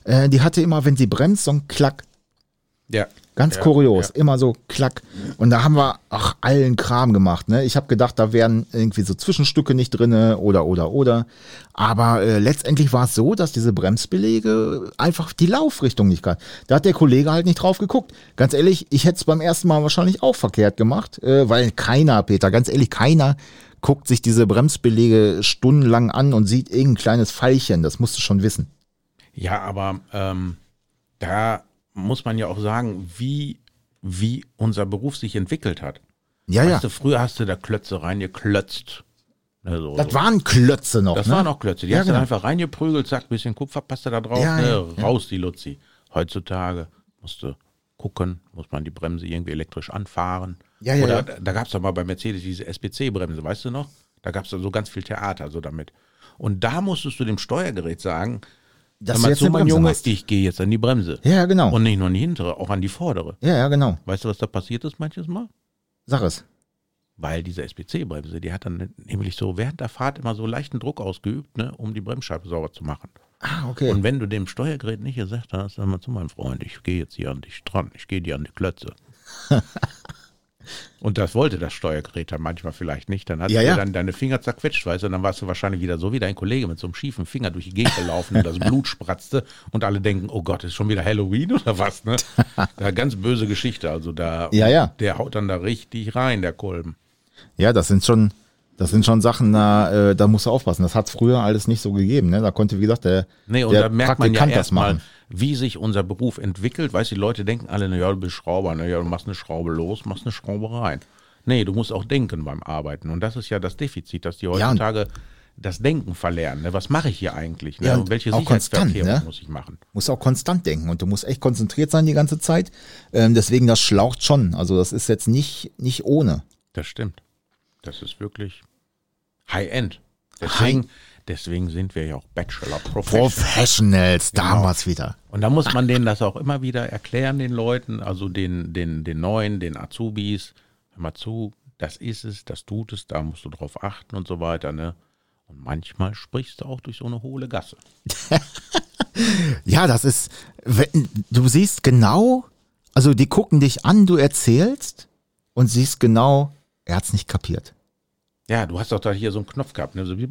Speaker 2: äh, die hatte immer, wenn sie bremst, so einen Klack.
Speaker 3: Ja.
Speaker 2: Ganz
Speaker 3: ja,
Speaker 2: kurios,
Speaker 3: Ja.
Speaker 2: immer so klack. Und da haben wir ach, allen Kram gemacht. Ne? Ich habe gedacht, da wären irgendwie so Zwischenstücke nicht drinne oder oder oder. Aber äh, letztendlich war es so, dass diese Bremsbelege einfach die Laufrichtung nicht kann. Da hat der Kollege halt nicht drauf geguckt. Ganz ehrlich, ich hätte es beim ersten Mal wahrscheinlich auch verkehrt gemacht, äh, weil keiner, Peter, ganz ehrlich, keiner guckt sich diese Bremsbelege stundenlang an und sieht irgendein kleines Pfeilchen. Das musst du schon wissen.
Speaker 3: Ja, aber ähm, da muss man ja auch sagen, wie, wie unser Beruf sich entwickelt hat.
Speaker 2: Ja,
Speaker 3: weißt
Speaker 2: ja.
Speaker 3: du, früher hast du da Klötze reingeklötzt. Ne, so,
Speaker 2: Das waren Klötze noch.
Speaker 3: Das
Speaker 2: ne?
Speaker 3: waren auch Klötze. Die
Speaker 2: Ja,
Speaker 3: hast du
Speaker 2: genau.
Speaker 3: einfach reingeprügelt, zack, bisschen Kupferpaste da drauf,
Speaker 2: Ja,
Speaker 3: ne,
Speaker 2: ja,
Speaker 3: raus die Luzi. Heutzutage musst du gucken, muss man die Bremse irgendwie elektrisch anfahren.
Speaker 2: Ja, ja,
Speaker 3: Oder da, da gab es doch mal bei Mercedes diese SPC-Bremse, weißt du noch? Da gab es so ganz viel Theater so damit. Und da musstest du dem Steuergerät sagen,
Speaker 2: Dass
Speaker 3: hör
Speaker 2: du
Speaker 3: mal
Speaker 2: jetzt
Speaker 3: zu, mein Junge,
Speaker 2: hast.
Speaker 3: ich gehe jetzt an die Bremse.
Speaker 2: Ja, genau.
Speaker 3: Und nicht nur an die hintere, auch an die vordere.
Speaker 2: ja, ja, genau.
Speaker 3: Weißt du, was da passiert ist manches Mal?
Speaker 2: Sag es.
Speaker 3: Weil diese SPC-Bremse, die hat dann nämlich so während der Fahrt immer so leichten Druck ausgeübt, ne, um die Bremsscheibe sauber zu machen.
Speaker 2: Ah, okay.
Speaker 3: Und wenn du dem Steuergerät nicht gesagt hast, sag mal zu meinem Freund, ich gehe jetzt hier an dich dran, ich gehe dir an die Klötze. Und das wollte das Steuergerät dann manchmal vielleicht nicht. Dann hat
Speaker 2: Ja, ja.
Speaker 3: dann deine Finger zerquetscht, weißt du, und dann warst du wahrscheinlich wieder so wie dein Kollege mit so einem schiefen Finger durch die Gegend gelaufen und das Blut spratzte und alle denken, oh Gott, ist schon wieder Halloween oder was, ne? Da ganz böse Geschichte, also da,
Speaker 2: Ja, ja.
Speaker 3: der haut dann da richtig rein, der Kolben.
Speaker 2: ja, das sind schon, das sind schon Sachen, da, äh, da musst du aufpassen. Das hat es früher alles nicht so gegeben. Ne? Da konnte, wie gesagt, der,
Speaker 3: Nee, und
Speaker 2: der
Speaker 3: da merkt man ja
Speaker 2: das machen.
Speaker 3: wie sich unser Beruf entwickelt. Weißt du, die Leute denken alle, na ja, du bist Schrauber, na ja, du machst eine Schraube los, machst eine Schraube rein. Nee, du musst auch denken beim Arbeiten. Und das ist ja das Defizit, dass die
Speaker 2: Ja,
Speaker 3: heutzutage das Denken verlernen. Ne? Was mache ich hier eigentlich? Ne?
Speaker 2: Ja, und
Speaker 3: welche Sicherheitsverkehrung
Speaker 2: ne?
Speaker 3: muss ich machen?
Speaker 2: musst auch konstant denken und du musst echt konzentriert sein die ganze Zeit. Ähm, deswegen, das schlaucht schon. Also das ist jetzt nicht, nicht ohne.
Speaker 3: Das stimmt. Das ist wirklich High-End. Deswegen, deswegen sind wir ja auch Bachelor Professional.
Speaker 2: Professionals, damals wieder.
Speaker 3: Und da muss man denen das auch immer wieder erklären, den Leuten, also den, den, den Neuen, den Azubis. Hör mal zu, das ist es, das tut es, da musst du drauf achten und so weiter, ne? Und manchmal sprichst du auch durch so eine hohle Gasse.
Speaker 2: Ja, das ist, wenn, du siehst genau, also die gucken dich an, du erzählst und siehst genau, er hat's nicht kapiert.
Speaker 3: Ja, du hast doch da hier so einen Knopf gehabt, ne? So wie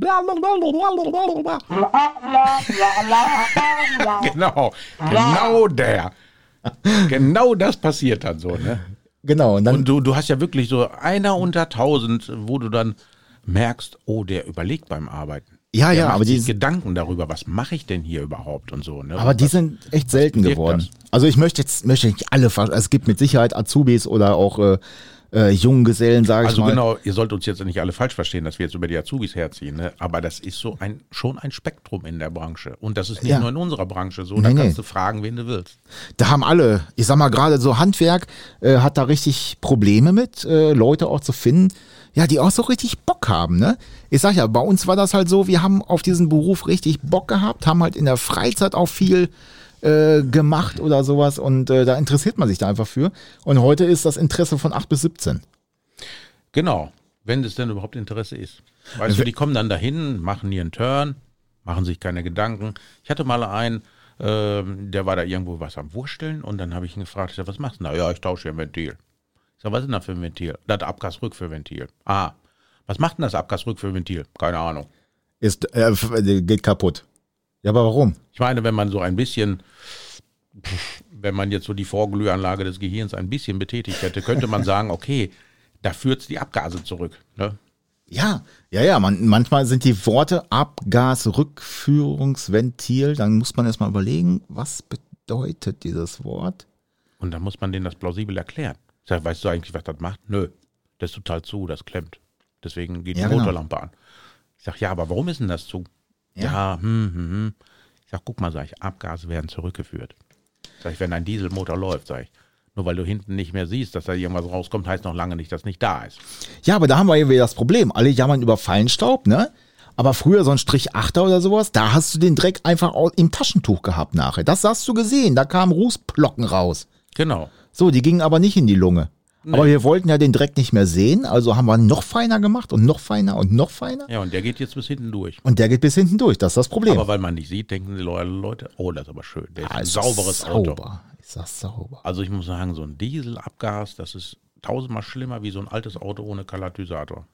Speaker 3: genau, genau der. Genau das passiert dann so, ne?
Speaker 2: Genau, und dann,
Speaker 3: Und du, du hast ja wirklich so einer unter tausend, wo du dann merkst, oh, der überlegt beim Arbeiten.
Speaker 2: Ja,
Speaker 3: der
Speaker 2: ja, aber die-
Speaker 3: Gedanken darüber, was mache ich denn hier überhaupt und so. Ne?
Speaker 2: aber die
Speaker 3: Was-
Speaker 2: sind echt selten geworden.
Speaker 3: das?
Speaker 2: Also ich möchte jetzt, möchte nicht alle, ver- es gibt mit Sicherheit Azubis oder auch äh, äh, Junggesellen, sage ich
Speaker 3: Also
Speaker 2: mal.
Speaker 3: genau, ihr sollt uns jetzt nicht alle falsch verstehen, dass wir jetzt über die Azubis herziehen, ne? aber das ist so ein schon ein Spektrum in der Branche. Und das ist nicht
Speaker 2: Ja.
Speaker 3: nur in unserer Branche so.
Speaker 2: Nee,
Speaker 3: da
Speaker 2: nee.
Speaker 3: kannst du fragen, wen du willst.
Speaker 2: da haben alle, ich sag mal gerade so Handwerk äh, hat da richtig Probleme mit, äh, Leute auch zu finden, ja, die auch so richtig Bock haben, ne? Ich sag ja, bei uns war das halt so, wir haben auf diesen Beruf richtig Bock gehabt, haben halt in der Freizeit auch viel äh, gemacht oder sowas und äh, da interessiert man sich da einfach für. Und heute ist das Interesse von 8 bis 17.
Speaker 3: Genau, wenn es denn überhaupt Interesse ist. Weißt du, die kommen dann dahin, machen ihren Turn, machen sich keine Gedanken. Ich hatte mal einen, ähm, der war da irgendwo was am Wursteln und dann habe ich ihn gefragt, ich sag, was machst du denn da? Ja, ich tausche hier ein Ventil. Ich sag, was ist denn das für ein Ventil? Das Abgasrückführventil. Ah, was macht denn das Abgasrückführventil? Keine Ahnung.
Speaker 2: Ist, äh, äh, geht kaputt. Ja, aber warum?
Speaker 3: Ich meine, wenn man so ein bisschen, wenn man jetzt so die Vorglühanlage des Gehirns ein bisschen betätigt hätte, könnte man sagen, okay, da führt die Abgase zurück. Ne?
Speaker 2: Ja, ja, ja, man, manchmal sind die Worte Abgasrückführungsventil, dann muss man erstmal überlegen, was bedeutet dieses Wort?
Speaker 3: Und dann muss man denen das plausibel erklären. Ich sag, weißt du eigentlich, was das macht? Nö, das ist total zu, das klemmt. Deswegen geht
Speaker 2: Ja,
Speaker 3: die
Speaker 2: genau.
Speaker 3: Motorlampe an. Ich sag, ja, aber warum ist denn das zu? Ja, hm, hm, hm. Ich sag, guck mal, sag ich, Abgase werden zurückgeführt. Sag ich, wenn ein Dieselmotor läuft, sag ich, nur weil du hinten nicht mehr siehst, dass da irgendwas rauskommt, heißt noch lange nicht, dass nicht da ist.
Speaker 2: Ja, aber da haben wir ja wieder das Problem. Alle jammern über Feinstaub, ne? Aber früher so ein Strich 8er oder sowas, da hast du den Dreck einfach im Taschentuch gehabt nachher. Das hast du gesehen, da kamen Rußplocken raus.
Speaker 3: Genau.
Speaker 2: So, die gingen aber nicht in die Lunge. Aber wir wollten ja den Dreck nicht mehr sehen, also haben wir noch feiner gemacht und noch feiner und noch feiner.
Speaker 3: Ja, und der geht jetzt bis hinten durch.
Speaker 2: Und der geht bis hinten durch, das ist das Problem.
Speaker 3: Aber weil man nicht sieht, denken die Leute, oh, das ist aber schön. Der ist
Speaker 2: Ah,
Speaker 3: ein
Speaker 2: ist
Speaker 3: sauberes Auto.
Speaker 2: sauber. Ist Ist das sauber.
Speaker 3: Also ich muss sagen, so ein Dieselabgas, das ist tausendmal schlimmer wie so ein altes Auto ohne Katalysator.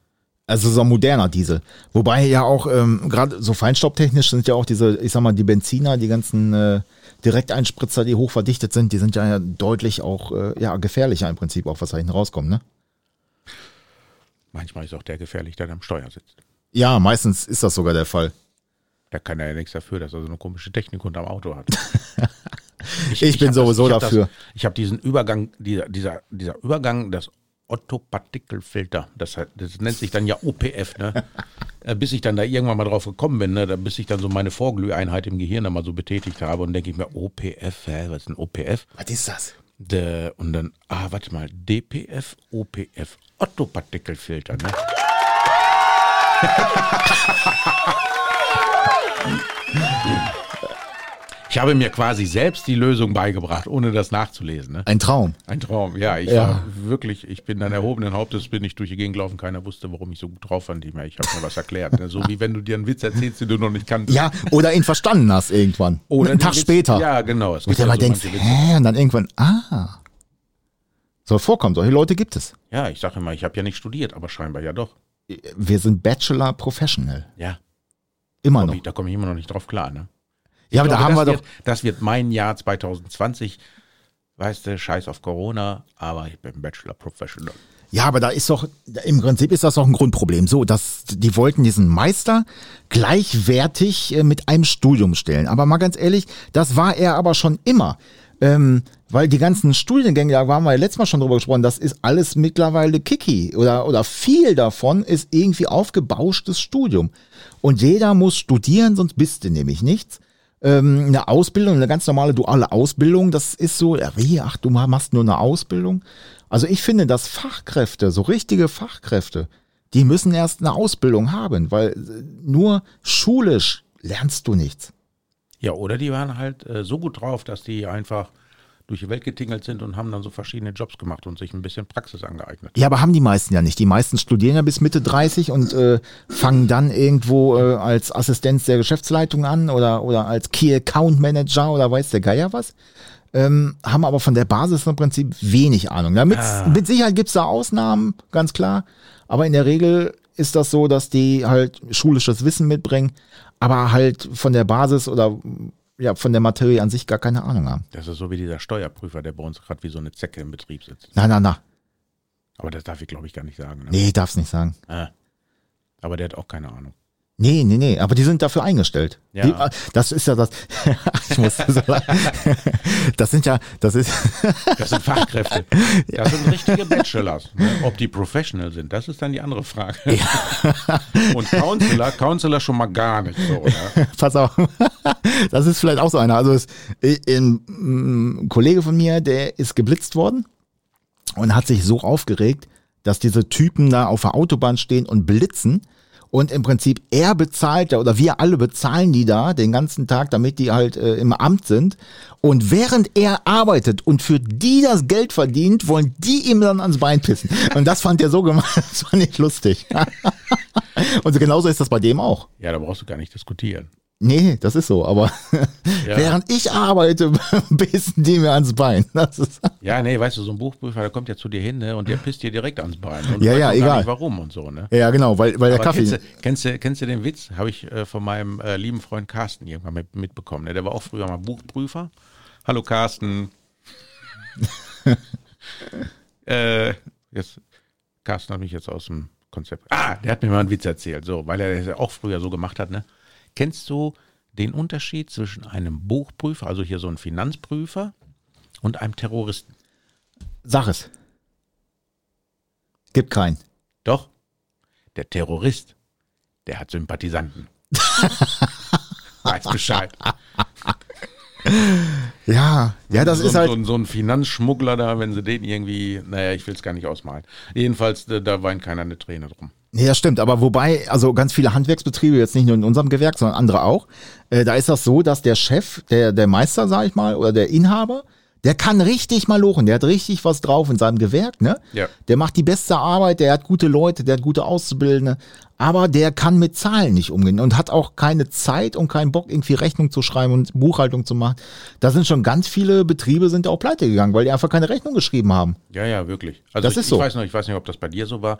Speaker 2: Also so ein moderner Diesel. Wobei ja auch, ähm, gerade so feinstaubtechnisch sind ja auch diese, ich sag mal, die Benziner, die ganzen äh, Direkteinspritzer, die hochverdichtet sind, die sind ja deutlich auch äh, ja, gefährlicher im Prinzip, auch was da hinten rauskommt, ne?
Speaker 3: Manchmal ist auch der gefährlich, der am Steuer sitzt.
Speaker 2: Ja, meistens ist das sogar der Fall.
Speaker 3: Da kann er ja nichts dafür, dass er so eine komische Technik unterm Auto hat.
Speaker 2: Ich bin
Speaker 3: hab
Speaker 2: sowieso
Speaker 3: ich hab
Speaker 2: dafür.
Speaker 3: Das, ich habe diesen Übergang, dieser, dieser, dieser Übergang, das Otto-Partikelfilter, das, das nennt sich dann ja OPF, ne? Äh, bis ich dann da irgendwann mal drauf gekommen bin, ne? bis ich dann so meine Vorglüheinheit im Gehirn dann mal so betätigt habe und denke ich mir, OPF, hä, was ist ein OPF?
Speaker 2: Was ist das?
Speaker 3: De, und dann, ah, warte mal, DPF, OPF, Otto-Partikelfilter, ne? Ich habe mir quasi selbst die Lösung beigebracht, ohne das nachzulesen. Ne?
Speaker 2: Ein Traum.
Speaker 3: Ein Traum, ja. Ich
Speaker 2: Ja.
Speaker 3: war wirklich, ich bin dann erhobenen Hauptes, bin ich durch die Gegend gelaufen, keiner wusste, warum ich so gut drauf war. mehr. Ich habe mir was erklärt. Ne? So wie wenn du dir einen Witz erzählst, den du noch nicht kanntest.
Speaker 2: Ja, oder ihn verstanden hast irgendwann.
Speaker 3: Oder
Speaker 2: einen Tag
Speaker 3: Witz-
Speaker 2: später.
Speaker 3: Ja, genau. Es
Speaker 2: Und
Speaker 3: ja
Speaker 2: mal
Speaker 3: so
Speaker 2: denkst, hä? Und dann irgendwann, ah. Soll vorkommen, solche Leute gibt es.
Speaker 3: Ja, ich sage immer, ich habe ja nicht studiert, aber scheinbar ja doch.
Speaker 2: Wir sind Bachelor Professional.
Speaker 3: Ja,
Speaker 2: Immer noch.
Speaker 3: da komme ich immer noch nicht drauf klar. Ne?
Speaker 2: Ja, aber
Speaker 3: Ich
Speaker 2: da
Speaker 3: glaube,
Speaker 2: haben wir
Speaker 3: das
Speaker 2: doch.
Speaker 3: Wird, das wird mein Jahr 2020. Weißt du, scheiß auf Corona, aber ich bin Bachelor Professional.
Speaker 2: Ja, aber da ist doch, im Prinzip ist das doch ein Grundproblem. So, dass die wollten diesen Meister gleichwertig äh, mit einem Studium stellen. Aber mal ganz ehrlich, das war er aber schon immer. Ähm, weil die ganzen Studiengänge, da waren wir ja letztes Mal schon drüber gesprochen, das ist alles mittlerweile Kiki oder, oder viel davon ist irgendwie aufgebauschtes Studium. Und jeder muss studieren, sonst bist du nämlich nichts. Ähm, eine Ausbildung, eine ganz normale duale Ausbildung, das ist so, wie, ach, du machst nur eine Ausbildung. Also ich finde, dass Fachkräfte, so richtige Fachkräfte, die müssen erst eine Ausbildung haben, weil äh, nur schulisch lernst du nichts.
Speaker 3: Ja, oder die waren halt äh, so gut drauf, dass die einfach durch die Welt getingelt sind und haben dann so verschiedene Jobs gemacht und sich ein bisschen Praxis angeeignet.
Speaker 2: Ja, aber haben die meisten ja nicht. Die meisten studieren ja bis Mitte 30 und äh, fangen dann irgendwo äh, als Assistenz der Geschäftsleitung an oder, oder als Key Account Manager oder weiß der Geier was. Ähm, haben aber von der Basis im Prinzip wenig Ahnung. Damit, Mit Sicherheit gibt's da Ausnahmen, ganz klar. Aber in der Regel ist das so, dass die halt schulisches Wissen mitbringen, aber halt von der Basis oder ja, von der Materie an sich gar keine Ahnung haben.
Speaker 3: Das ist so wie dieser Steuerprüfer, der bei uns gerade wie so eine Zecke im Betrieb sitzt.
Speaker 2: Na, na, na.
Speaker 3: Aber das darf ich, glaube ich, gar nicht sagen. Ne?
Speaker 2: Nee, darf's nicht sagen.
Speaker 3: Ah. Aber der hat auch keine Ahnung.
Speaker 2: Nee, nee, nee, aber die sind dafür eingestellt.
Speaker 3: Ja.
Speaker 2: Die, äh, das ist ja das. ich muss so lachen. Das sind ja, das ist.
Speaker 3: Das sind Fachkräfte. Das sind richtige Bachelors. Ne? Ob die professional sind, das ist dann die andere Frage. Und Counselor, Counselor schon mal gar nicht so, oder?
Speaker 2: Pass auf. Das ist vielleicht auch so einer. Also es, ein, ein Kollege von mir, der ist geblitzt worden und hat sich so aufgeregt, dass diese Typen da auf der Autobahn stehen und blitzen. Und im Prinzip er bezahlt ja, oder wir alle bezahlen die da den ganzen Tag, damit die halt äh, im Amt sind. Und während er arbeitet und für die das Geld verdient, wollen die ihm dann ans Bein pissen. Und das fand er so gemacht, das fand ich lustig. und so genauso ist das bei dem auch.
Speaker 3: Ja, da brauchst du gar nicht diskutieren.
Speaker 2: Nee, das ist so, aber
Speaker 3: Ja.
Speaker 2: während ich arbeite, bissen die mir ans Bein. Das ist,
Speaker 3: Ja, nee, weißt du, so ein Buchprüfer, der kommt ja zu dir hin ne, und der pisst dir direkt ans Bein. Und
Speaker 2: Ja, ja, egal.
Speaker 3: Nicht warum und so, ne?
Speaker 2: ja, genau, weil, weil der Kaffee.
Speaker 3: Kennst, du, kennst, du, kennst du den Witz? Habe ich äh, von meinem äh, lieben Freund Carsten irgendwann mit, mitbekommen. Ne? Der war auch früher mal Buchprüfer. Hallo Carsten. äh, jetzt, Carsten hat mich jetzt aus dem Konzept. Ah, der hat mir mal einen Witz erzählt, so, weil er das ja auch früher so gemacht hat. Ne? Kennst du den Unterschied zwischen einem Buchprüfer, also hier so ein Finanzprüfer, und einem Terroristen?
Speaker 2: Sag es. Gibt keinen.
Speaker 3: Doch, der Terrorist, der hat Sympathisanten. Weiß Bescheid.
Speaker 2: Ja, ja, das
Speaker 3: so,
Speaker 2: ist halt.
Speaker 3: so, ein- so ein Finanzschmuggler da, wenn sie den irgendwie, naja, ich will es gar nicht ausmalen. Jedenfalls, da, da weint keiner eine Träne drum.
Speaker 2: Das stimmt. Aber wobei, also ganz viele Handwerksbetriebe, jetzt nicht nur in unserem Gewerk, sondern andere auch, äh, da ist das so, dass der Chef, der, der Meister, sag ich mal, oder der Inhaber, Der kann richtig mal lochen, der hat richtig was drauf in seinem Gewerk, ne?
Speaker 3: Ja.
Speaker 2: Der macht die beste Arbeit, der hat gute Leute, der hat gute Auszubildende, aber der kann mit Zahlen nicht umgehen und hat auch keine Zeit und keinen Bock, irgendwie Rechnung zu schreiben und Buchhaltung zu machen. Da sind schon ganz viele Betriebe sind auch pleite gegangen, weil die einfach keine Rechnung geschrieben haben.
Speaker 3: Ja, ja, wirklich. Also
Speaker 2: Das
Speaker 3: ich,
Speaker 2: ist so.
Speaker 3: Ich weiß, noch, ich weiß nicht, ob das bei dir so war.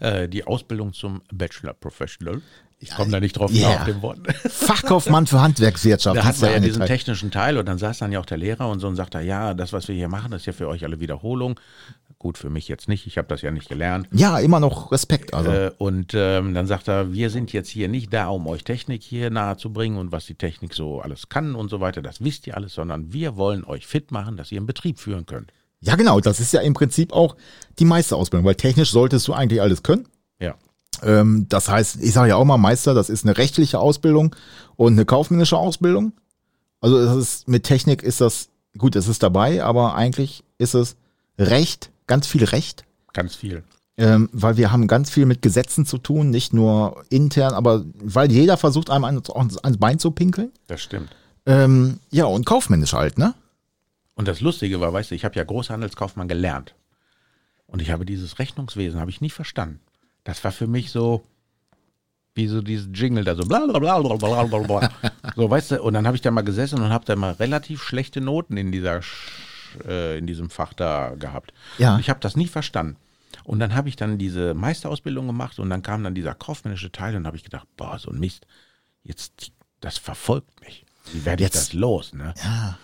Speaker 3: Äh, die Ausbildung zum Bachelor Professional. Ich komme da nicht drauf
Speaker 2: Yeah.
Speaker 3: nach dem Wort.
Speaker 2: Fachkaufmann für Handwerkswirtschaft.
Speaker 3: Da hatten wir ja diesen technischen Teil und dann saß dann ja auch der Lehrer und so und sagte, ja, das, was wir hier machen, ist ja für euch alle Wiederholung. Gut, für mich jetzt nicht, ich habe das ja nicht gelernt.
Speaker 2: Ja, immer noch Respekt. Also.
Speaker 3: Äh, und ähm, dann sagt er, wir sind jetzt hier nicht da, um euch Technik hier nahe zu bringen und was die Technik so alles kann und so weiter, das wisst ihr alles, sondern wir wollen euch fit machen, dass ihr einen Betrieb führen könnt.
Speaker 2: Ja, genau, das ist ja im Prinzip auch die Meisterausbildung, weil technisch solltest du eigentlich alles können.
Speaker 3: Ja.
Speaker 2: Ähm, das heißt, ich sage ja auch mal Meister, das ist eine rechtliche Ausbildung und eine kaufmännische Ausbildung. Also das ist, mit Technik ist das, gut, es ist dabei, aber eigentlich ist es Recht, ganz viel Recht,
Speaker 3: Ganz viel.
Speaker 2: ähm, weil wir haben ganz viel mit Gesetzen zu tun, nicht nur intern, aber weil jeder versucht, einem ans, ans Bein zu pinkeln.
Speaker 3: Das stimmt.
Speaker 2: Ähm, ja, und kaufmännisch halt, ne?
Speaker 3: Und das Lustige war, weißt du, ich habe ja Großhandelskaufmann gelernt. Und ich habe dieses Rechnungswesen, habe ich nie verstanden. Das war für mich so, wie so dieses Jingle da so bla bla bla bla bla bla bla. So, weißt du, und dann habe ich da mal gesessen und habe da mal relativ schlechte Noten in dieser äh, in diesem Fach da gehabt.
Speaker 2: Ja.
Speaker 3: Und ich habe das nie verstanden. Und dann habe ich dann diese Meisterausbildung gemacht und dann kam dann dieser kaufmännische Teil und habe ich gedacht, boah, so ein Mist, jetzt, das verfolgt mich. Wie werde ich
Speaker 2: Jetzt-
Speaker 3: das los, ne?
Speaker 2: Ja.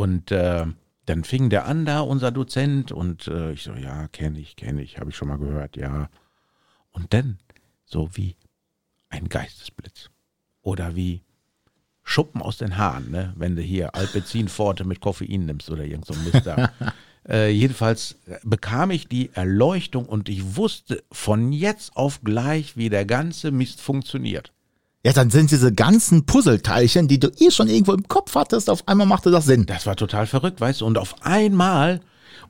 Speaker 3: Und äh, dann fing der an da, unser Dozent, und äh, ich so, ja, kenne ich, kenne ich, habe ich schon mal gehört, ja. Und dann so wie ein Geistesblitz oder wie Schuppen aus den Haaren, ne? wenn du hier Alpezin-Forte mit Koffein nimmst oder irgend so ein Mist da. äh, jedenfalls bekam ich die Erleuchtung und ich wusste von jetzt auf gleich, wie der ganze Mist funktioniert.
Speaker 2: Ja, dann sind diese ganzen Puzzleteilchen, die du eh schon irgendwo im Kopf hattest, auf einmal machte das Sinn.
Speaker 3: Das war total verrückt, weißt du? Und auf einmal,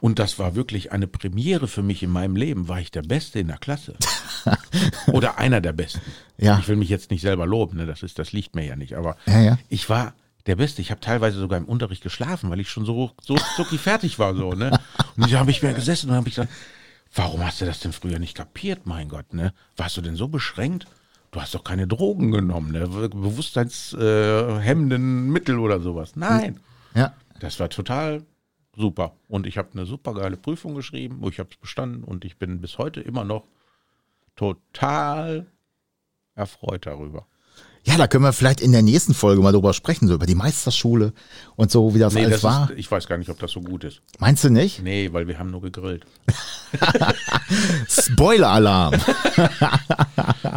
Speaker 3: und das war wirklich eine Premiere für mich in meinem Leben, war ich der Beste in der Klasse. Oder einer der Besten.
Speaker 2: Ja.
Speaker 3: Ich will mich jetzt nicht selber loben, ne? das, ist, das liegt mir ja nicht. Aber
Speaker 2: Ja, ja.
Speaker 3: ich war der Beste. Ich habe teilweise sogar im Unterricht geschlafen, weil ich schon so, so zucki fertig war. So, ne? Und da habe ich mir gesessen und habe ich gesagt, warum hast du das denn früher nicht kapiert, mein Gott? Ne? Warst du denn so beschränkt? Du hast doch keine Drogen genommen, ne? bewusstseinshemmenden äh, Mittel oder sowas. Nein.
Speaker 2: Ja.
Speaker 3: Das war total super. Und ich habe eine super geile Prüfung geschrieben, wo ich habe es bestanden und ich bin bis heute immer noch total erfreut darüber.
Speaker 2: Ja, da können wir vielleicht in der nächsten Folge mal drüber sprechen, so über die Meisterschule und so, wie das
Speaker 3: Nee,
Speaker 2: alles
Speaker 3: das
Speaker 2: war.
Speaker 3: ist, ich weiß gar nicht, ob das so gut ist.
Speaker 2: Meinst du nicht?
Speaker 3: Nee, weil wir haben nur gegrillt.
Speaker 2: Spoiler-Alarm.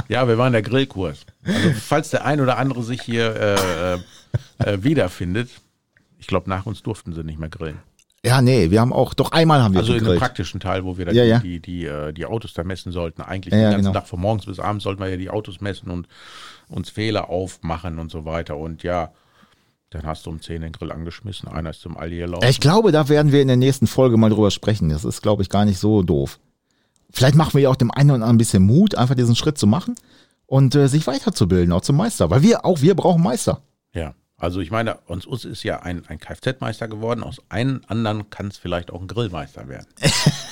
Speaker 3: Ja, wir waren der Grillkurs. Also falls der ein oder andere sich hier äh, äh, äh, wiederfindet, ich glaube, nach uns durften sie nicht mehr grillen.
Speaker 2: ja, nee, wir haben auch, doch einmal haben wir
Speaker 3: Also in dem
Speaker 2: gegrillt.
Speaker 3: praktischen Teil, wo wir da
Speaker 2: Ja,
Speaker 3: die,
Speaker 2: ja.
Speaker 3: Die, die, äh, die Autos da messen sollten. Eigentlich
Speaker 2: Ja,
Speaker 3: den ganzen
Speaker 2: genau.
Speaker 3: Tag von morgens bis abends sollten wir ja die Autos messen und uns Fehler aufmachen und so weiter. Und ja, dann hast du um 10 den Grill angeschmissen, einer ist zum Allier laufen.
Speaker 2: Ich glaube, da werden wir in der nächsten Folge mal drüber sprechen. Das ist, glaube ich, gar nicht so doof. Vielleicht machen wir ja auch dem einen oder anderen ein bisschen Mut, einfach diesen Schritt zu machen und äh, sich weiterzubilden, auch zum Meister. Weil wir, auch wir brauchen Meister.
Speaker 3: Ja, also ich meine, uns, uns ist ja ein, ein Kfz-Meister geworden. Aus einem anderen kann es vielleicht auch ein Grillmeister werden.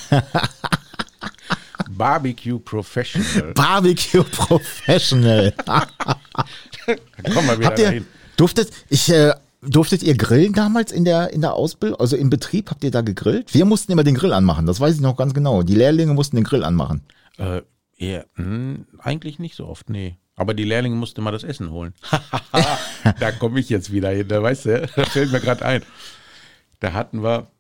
Speaker 3: Barbecue Professional.
Speaker 2: Barbecue Professional.
Speaker 3: Kommen wir wieder
Speaker 2: Habt ihr,
Speaker 3: dahin.
Speaker 2: durftet, ich, äh, durftet ihr grillen damals in der, in der Ausbildung, also im Betrieb, habt ihr da gegrillt? Wir mussten immer den Grill anmachen, das weiß ich noch ganz genau. Die Lehrlinge mussten den Grill anmachen.
Speaker 3: Äh, eher, hm, eigentlich nicht so oft, nee. Aber die Lehrlinge mussten immer das Essen holen. da komme ich jetzt wieder hin, da weißt du, da fällt mir gerade ein. Da hatten wir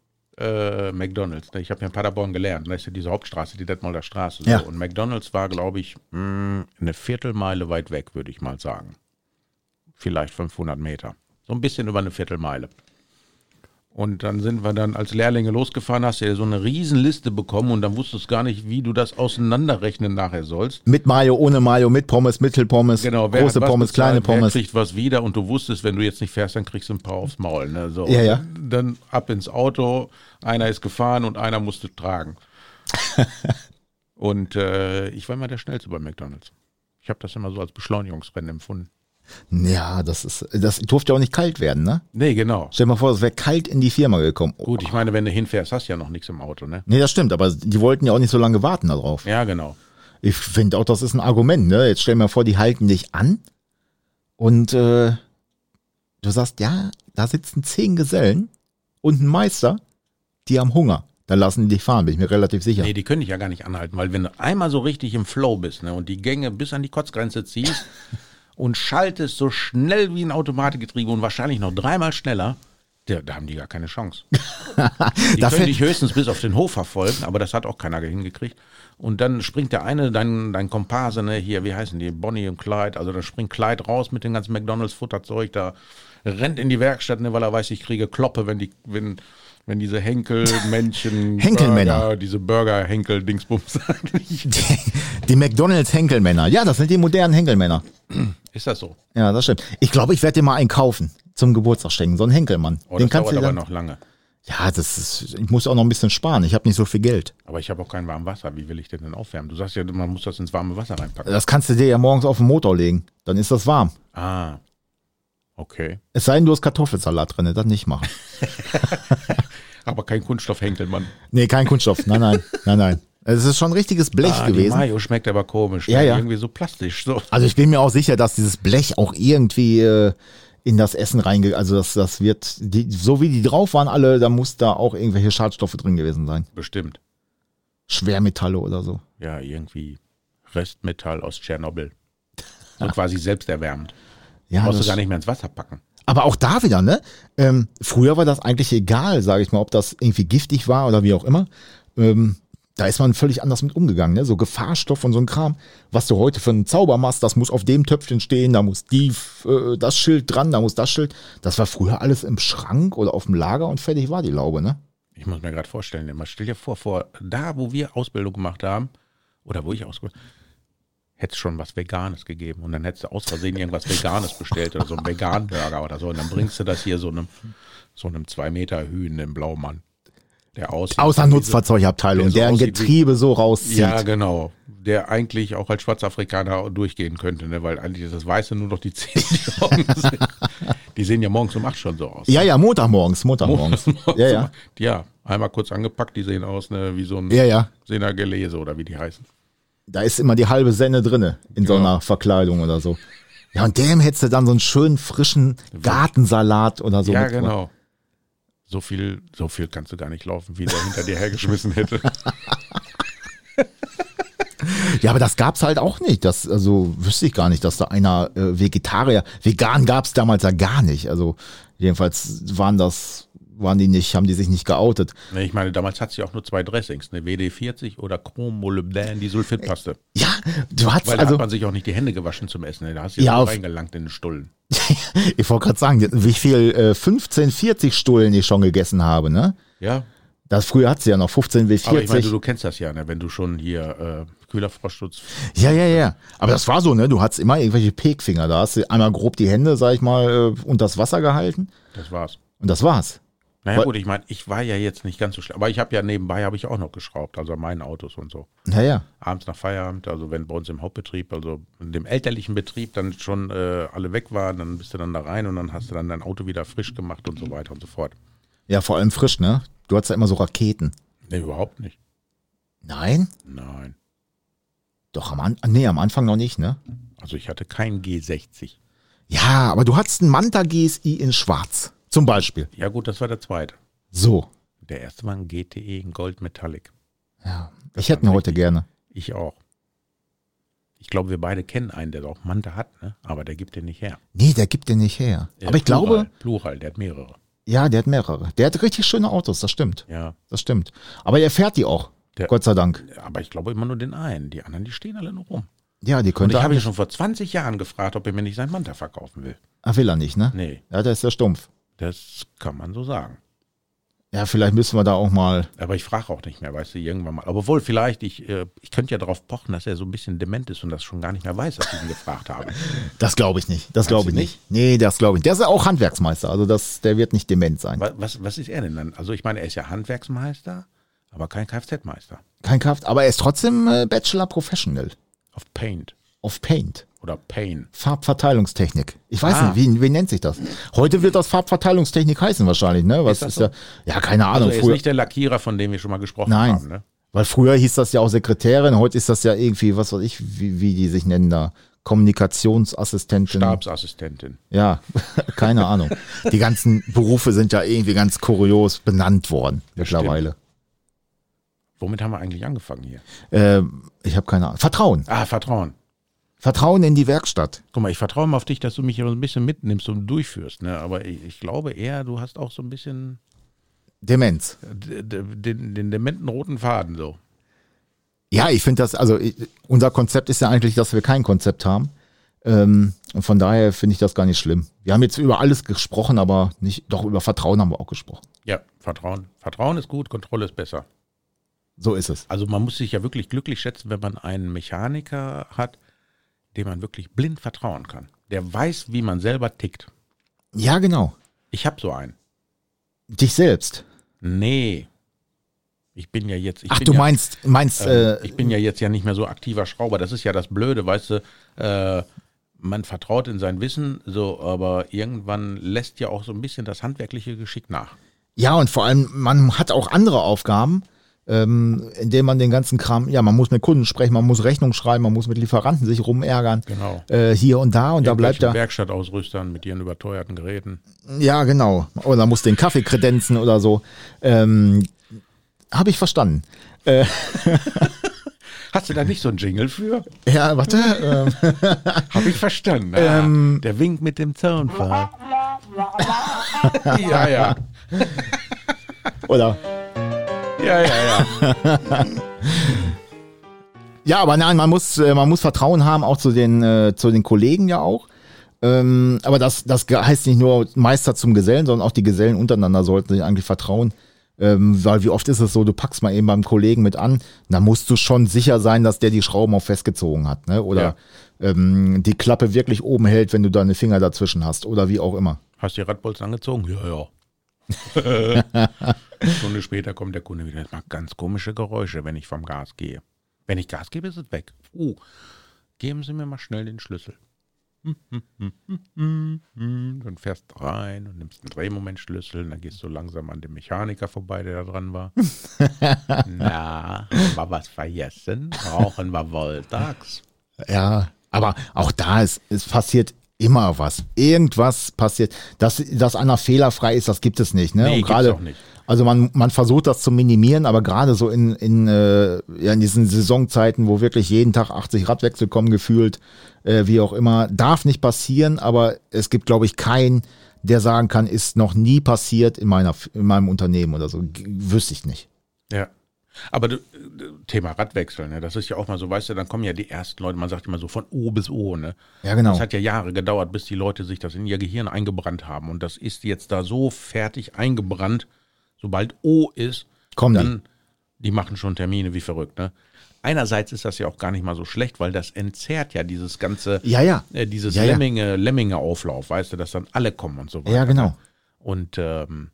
Speaker 3: äh, McDonalds. Ich habe ja in Paderborn gelernt. Da ist ja diese Hauptstraße, die Detmolder Straße. So.
Speaker 2: Ja.
Speaker 3: Und McDonalds war, glaube ich, mh, eine Viertelmeile weit weg, würde ich mal sagen. Vielleicht 500 Meter. So ein bisschen über eine Viertelmeile. Und dann sind wir dann als Lehrlinge losgefahren, hast ja so eine Riesenliste bekommen und dann wusstest du gar nicht, wie du das auseinanderrechnen nachher sollst.
Speaker 2: Mit Mayo, ohne Mayo, mit Pommes, Mittelpommes,
Speaker 3: Genau, wer
Speaker 2: große Pommes,
Speaker 3: bezahlt,
Speaker 2: kleine
Speaker 3: Wer
Speaker 2: Pommes.
Speaker 3: kriegt was wieder und du wusstest, wenn du jetzt nicht fährst, dann kriegst du ein paar aufs Maul. Ne? So.
Speaker 2: Ja, ja.
Speaker 3: Dann ab ins Auto, einer ist gefahren und einer musste tragen. und äh, ich war immer der Schnellste bei McDonalds. Ich habe das immer so als Beschleunigungsrennen empfunden.
Speaker 2: Ja, das ist, das durfte ja auch nicht kalt werden, ne?
Speaker 3: Nee, genau.
Speaker 2: Stell dir mal vor, es wäre kalt in die Firma gekommen. Oh.
Speaker 3: Gut, ich meine, wenn du hinfährst, hast du ja noch nichts im Auto, ne?
Speaker 2: Nee, das stimmt, aber die wollten ja auch nicht so lange warten darauf.
Speaker 3: Ja, genau.
Speaker 2: Ich finde auch, das ist ein Argument, ne? Jetzt stell dir mal vor, die halten dich an und äh, du sagst, ja, da sitzen zehn Gesellen und ein Meister, die haben Hunger. Dann lassen die dich fahren, bin ich mir relativ sicher.
Speaker 3: Nee, die können dich ja gar nicht anhalten, weil wenn du einmal so richtig im Flow bist ne, und die Gänge bis an die Kotzgrenze ziehst und schaltest so schnell wie ein Automatikgetriebe und wahrscheinlich noch dreimal schneller, da, da haben die gar keine Chance. Die
Speaker 2: Da
Speaker 3: können dich höchstens bis auf den Hof verfolgen, aber das hat auch keiner hingekriegt. Und dann springt der eine, dein, dein Komparse, ne, hier, wie heißen die, Bonnie und Clyde, also da springt Clyde raus mit dem ganzen McDonalds-Futterzeug, da rennt in die Werkstatt, ne, weil er weiß, ich kriege Kloppe, wenn die, wenn, wenn diese Henkel-Männchen,
Speaker 2: Henkelmänner.
Speaker 3: Diese Burger-Henkel-Dingsbums eigentlich.
Speaker 2: Die, die McDonalds Henkelmänner. Ja, das sind die modernen Henkelmänner.
Speaker 3: Ist das so?
Speaker 2: Ja, das stimmt. Ich glaube, ich werde dir mal einen kaufen zum Geburtstag schenken. So einen Henkelmann.
Speaker 3: Oh,
Speaker 2: Den
Speaker 3: das
Speaker 2: kannst
Speaker 3: dauert
Speaker 2: du
Speaker 3: aber
Speaker 2: dann,
Speaker 3: noch lange.
Speaker 2: Ja, das ist, ich muss auch noch ein bisschen sparen. Ich habe nicht so viel Geld.
Speaker 3: Aber ich habe auch kein warmes Wasser. Wie will ich den denn aufwärmen? Du sagst ja, man muss das ins warme Wasser reinpacken.
Speaker 2: Das kannst du dir ja morgens auf den Motor legen. Dann ist das warm.
Speaker 3: Ah, okay.
Speaker 2: Es sei denn, du hast Kartoffelsalat drin. Das nicht machen.
Speaker 3: Aber kein Kunststoffhenkel, Mann.
Speaker 2: Nee, kein Kunststoff. Nein, nein, nein, nein. Es ist schon richtiges Blech
Speaker 3: Ah, die
Speaker 2: gewesen.
Speaker 3: Mayo schmeckt aber komisch.
Speaker 2: Ja,
Speaker 3: ne?
Speaker 2: ja.
Speaker 3: Irgendwie so plastisch. So.
Speaker 2: Also ich bin mir auch sicher, dass dieses Blech auch irgendwie äh, in das Essen reinge... Also das, das wird, die, so wie die drauf waren alle, da muss da auch irgendwelche Schadstoffe drin gewesen sein.
Speaker 3: Bestimmt.
Speaker 2: Schwermetalle oder so.
Speaker 3: Ja, irgendwie Restmetall aus Tschernobyl. So quasi selbsterwärmend.
Speaker 2: Ja,
Speaker 3: Brauchst du gar nicht mehr ins Wasser packen.
Speaker 2: Aber auch da wieder, ne? Ähm, früher war das eigentlich egal, sage ich mal, ob das irgendwie giftig war oder wie auch immer. Ähm, da ist man völlig anders mit umgegangen, ne? So Gefahrstoff und so ein Kram. Was du heute für einen Zauber machst, das muss auf dem Töpfchen stehen, da muss die, äh, das Schild dran, da muss das Schild. Das war früher alles im Schrank oder auf dem Lager und fertig war die Laube, ne?
Speaker 3: Ich muss mir gerade vorstellen, immer stell dir vor, vor da, wo wir Ausbildung gemacht haben, oder wo ich Ausbildung, hätte es schon was Veganes gegeben und dann hättest du aus Versehen irgendwas Veganes bestellt oder so einen Vegan-Burger oder so und dann bringst du das hier so einem, so einem zwei Meter Hühn im Blaumann, der aussieht.
Speaker 2: Außer Nutzfahrzeugabteilung,
Speaker 3: der so
Speaker 2: deren
Speaker 3: aussieht wie-
Speaker 2: Getriebe so rauszieht.
Speaker 3: Ja, genau. Der eigentlich auch als Schwarzafrikaner durchgehen könnte, ne? weil eigentlich ist das Weiße nur noch die Zähne, sind. Die sehen ja morgens um acht schon so aus.
Speaker 2: ja, ja, Montagmorgens, Montagmorgens. ja, ja.
Speaker 3: Ja, einmal kurz angepackt, die sehen aus ne, wie so ein
Speaker 2: Ja, ja.
Speaker 3: Senagelese oder wie die heißen.
Speaker 2: Da ist immer die halbe Senne drinne in so einer Verkleidung oder so. Ja, und dem hättest du dann so einen schönen frischen Gartensalat oder so.
Speaker 3: ja, genau. So viel, so viel kannst du gar nicht laufen, wie der hinter dir hergeschmissen hätte.
Speaker 2: Ja, aber das gab's halt auch nicht. Das, also wüsste ich gar nicht, dass da einer äh, Vegetarier, vegan gab's damals ja gar nicht. Also jedenfalls waren das, waren die nicht, haben die sich nicht geoutet.
Speaker 3: Ich meine, damals hat sie auch nur zwei Dressings, eine WD-40 oder Chrom Molybdän, die Sulfitpaste.
Speaker 2: Ja, du hast
Speaker 3: Weil da
Speaker 2: also,
Speaker 3: hat man sich auch nicht die Hände gewaschen zum Essen. ne? Da hast du
Speaker 2: Ja,
Speaker 3: ja
Speaker 2: auf-
Speaker 3: reingelangt in den Stullen.
Speaker 2: ich wollte gerade sagen, wie viel äh, 15, 40 Stullen ich schon gegessen habe, ne?
Speaker 3: Ja,
Speaker 2: Das früher hat's ja noch 15 bis
Speaker 3: aber ich
Speaker 2: 40.
Speaker 3: meine, du, du kennst das ja, ne? wenn du schon hier äh, Kühlerfrostschutz.
Speaker 2: Ja, ja, ja. Aber das war so, ne? Du hattest immer irgendwelche Pekfinger. Da hast du einmal grob die Hände, sag ich mal, äh, unter das Wasser gehalten.
Speaker 3: Das war's.
Speaker 2: Und das war's.
Speaker 3: Naja gut, ich meine, ich war ja jetzt nicht ganz so schlimm, aber ich habe ja nebenbei habe ich auch noch geschraubt, also an meinen Autos und so.
Speaker 2: Naja.
Speaker 3: Abends nach Feierabend, also wenn bei uns im Hauptbetrieb, also in dem elterlichen Betrieb dann schon äh, alle weg waren, dann bist du dann da rein und dann hast du dann dein Auto wieder frisch gemacht und so weiter und so fort.
Speaker 2: Ja, vor allem frisch, ne? Du hattest ja immer so Raketen.
Speaker 3: Nee, überhaupt nicht.
Speaker 2: Nein?
Speaker 3: Nein.
Speaker 2: Doch, am, An nee, am Anfang noch nicht, ne?
Speaker 3: Also ich hatte kein G60.
Speaker 2: Ja, aber du hattest einen Manta GSI in schwarz. Zum Beispiel.
Speaker 3: Ja gut, das war der zweite.
Speaker 2: So.
Speaker 3: Der erste war ein GTE in Gold Metallic.
Speaker 2: Ja. Ich hätte ihn heute gerne.
Speaker 3: Ich auch. Ich glaube, wir beide kennen einen, der auch Manta hat, ne? aber der gibt den nicht her.
Speaker 2: Nee, der gibt den nicht her.
Speaker 3: Der
Speaker 2: aber ich
Speaker 3: Plural,
Speaker 2: glaube,
Speaker 3: Plural, der hat mehrere.
Speaker 2: ja, der hat mehrere. Der hat richtig schöne Autos, das stimmt.
Speaker 3: Ja.
Speaker 2: Das stimmt. Aber er fährt die auch.
Speaker 3: Der-
Speaker 2: Gott sei Dank.
Speaker 3: Aber ich glaube immer nur den einen. Die anderen, die stehen alle noch rum.
Speaker 2: Ja, die
Speaker 3: Und
Speaker 2: könnte
Speaker 3: ich habe ihn schon vor 20 Jahren gefragt, ob er mir nicht seinen Manta verkaufen will.
Speaker 2: Ah, will er nicht, ne?
Speaker 3: Nee,
Speaker 2: Ja, der ist ja stumpf.
Speaker 3: Das kann man so sagen.
Speaker 2: Ja, vielleicht müssen wir da auch mal.
Speaker 3: Aber ich frage auch nicht mehr, weißt du, irgendwann mal. Obwohl, vielleicht, ich, äh, ich könnte ja darauf pochen, dass er so ein bisschen dement ist und das schon gar nicht mehr weiß, dass ich ihn gefragt habe.
Speaker 2: Das glaube ich nicht. Das glaube ich
Speaker 3: du
Speaker 2: nicht. Nee, das glaube ich. Der ist ja auch Handwerksmeister. Also das, der wird nicht dement sein.
Speaker 3: Was, was, was ist er denn dann? Also ich meine, er ist ja Handwerksmeister, aber kein Kfz-Meister.
Speaker 2: Kein Kraft. Aber er ist trotzdem äh, Bachelor Professional.
Speaker 3: Auf Paint.
Speaker 2: of Paint.
Speaker 3: Oder Pain.
Speaker 2: Farbverteilungstechnik. Ich weiß
Speaker 3: Ah.
Speaker 2: nicht, wie, wie nennt sich das? Heute wird das Farbverteilungstechnik heißen wahrscheinlich, ne? Was
Speaker 3: Ist das
Speaker 2: ist,
Speaker 3: so?
Speaker 2: ja, ja, keine
Speaker 3: Also
Speaker 2: Ahnung.
Speaker 3: er ist
Speaker 2: früher,
Speaker 3: nicht der Lackierer, von dem wir schon mal gesprochen
Speaker 2: Nein.
Speaker 3: haben. Ne?
Speaker 2: weil früher hieß das ja auch Sekretärin, heute ist das ja irgendwie, was weiß ich, wie, wie die sich nennen da. Kommunikationsassistentin.
Speaker 3: Stabsassistentin.
Speaker 2: Ja, keine Ahnung. Die ganzen Berufe sind ja irgendwie ganz kurios benannt worden mittlerweile.
Speaker 3: Womit haben wir eigentlich angefangen hier?
Speaker 2: Ähm, ich habe keine Ahnung. Vertrauen.
Speaker 3: Ah, Vertrauen.
Speaker 2: Vertrauen in die Werkstatt.
Speaker 3: Guck mal, ich vertraue mal auf dich, dass du mich hier so ein bisschen mitnimmst und durchführst. Ne? Aber ich, ich glaube eher, du hast auch so ein bisschen
Speaker 2: Demenz.
Speaker 3: d- d- den, den dementen roten Faden so.
Speaker 2: Ja, ich finde das, also ich, unser Konzept ist ja eigentlich, dass wir kein Konzept haben. Ähm, und von daher finde ich das gar nicht schlimm. Wir haben jetzt über alles gesprochen, aber nicht, doch über Vertrauen haben wir auch gesprochen.
Speaker 3: Ja, Vertrauen. Vertrauen ist gut, Kontrolle ist besser.
Speaker 2: So ist es.
Speaker 3: Also man muss sich ja wirklich glücklich schätzen, wenn man einen Mechaniker hat, dem man wirklich blind vertrauen kann. Der weiß, wie man selber tickt.
Speaker 2: Ja, genau.
Speaker 3: Ich habe so einen.
Speaker 2: Dich selbst.
Speaker 3: Nee. Ich bin ja jetzt. Ich
Speaker 2: Ach, du
Speaker 3: ja,
Speaker 2: meinst, meinst,
Speaker 3: äh,
Speaker 2: äh,
Speaker 3: ich bin ja jetzt ja nicht mehr so aktiver Schrauber. Das ist ja das Blöde, weißt du. Äh, man vertraut in sein Wissen, so, aber irgendwann lässt ja auch so ein bisschen das handwerkliche Geschick nach.
Speaker 2: ja, und vor allem, man hat auch andere Aufgaben, ähm, indem man den ganzen Kram, ja, man muss mit Kunden sprechen, man muss Rechnung schreiben, man muss mit Lieferanten sich rumärgern.
Speaker 3: Genau.
Speaker 2: Äh, hier und da und da bleibt er.
Speaker 3: Werkstattausrüstern mit ihren überteuerten Geräten.
Speaker 2: Ja, genau. Oder muss den Kaffee kredenzen oder so. Ähm, Habe ich verstanden.
Speaker 3: Hast du da nicht so einen Jingle für?
Speaker 2: Ja, warte. ähm,
Speaker 3: Hab ich verstanden. Ah,
Speaker 2: Ähm.
Speaker 3: der Wink mit dem Zaunpfahl. ja, ja.
Speaker 2: oder?
Speaker 3: Ja, ja, ja.
Speaker 2: Ja, aber nein, man muss, äh, man muss Vertrauen haben, auch zu den, äh, zu den Kollegen ja auch. Ähm, aber das, das heißt nicht nur Meister zum Gesellen, sondern auch die Gesellen untereinander sollten sich eigentlich vertrauen. Ähm, weil wie oft ist es so, du packst mal eben beim Kollegen mit an, da musst du schon sicher sein, dass der die Schrauben auch festgezogen hat, ne? Oder ähm, die Klappe wirklich oben hält, wenn du deine Finger dazwischen hast oder wie auch immer.
Speaker 3: Hast du die Radbolzen angezogen? Ja, ja. Stunde später kommt der Kunde wieder. Das macht ganz komische Geräusche, wenn ich vom Gas gehe. Wenn ich Gas gebe, ist es weg. Uh, geben Sie mir mal schnell den Schlüssel. Hm, hm, hm. Dann fährst du rein und nimmst einen Drehmomentschlüssel. Und dann gehst du langsam an dem Mechaniker vorbei, der da dran war. Na, haben wir was vergessen? Brauchen wir Voltax?
Speaker 2: Ja, aber auch da ist, es passiert immer was. Irgendwas passiert. Dass, dass einer fehlerfrei ist, das gibt es nicht. Ne?
Speaker 3: Nee,
Speaker 2: Und
Speaker 3: auch nicht.
Speaker 2: Also man, man versucht das zu minimieren, aber gerade so in, in, äh, ja, in diesen Saisonzeiten, wo wirklich jeden Tag 80 Radwechsel kommen, gefühlt, äh, wie auch immer, darf nicht passieren, aber es gibt, glaube ich, keinen, der sagen kann, ist noch nie passiert in, meiner, in meinem Unternehmen oder so. G wüsste ich nicht.
Speaker 3: Ja. Aber du, Thema Radwechsel, ne? das ist ja auch mal so, weißt du, dann kommen ja die ersten Leute, man sagt immer so von O bis O, ne?
Speaker 2: Ja, genau.
Speaker 3: Das hat ja Jahre gedauert, bis die Leute sich das in ihr Gehirn eingebrannt haben. Und das ist jetzt da so fertig eingebrannt, sobald O ist,
Speaker 2: Kommen die.
Speaker 3: dann, die machen schon Termine wie verrückt, ne? Einerseits ist das ja auch gar nicht mal so schlecht, weil das entzerrt ja dieses ganze,
Speaker 2: Ja, ja.
Speaker 3: äh, dieses
Speaker 2: Ja.
Speaker 3: Lemminge, Lemminge-Auflauf, weißt du, dass dann alle kommen und so weiter.
Speaker 2: Ja, genau.
Speaker 3: Ne? Und ähm,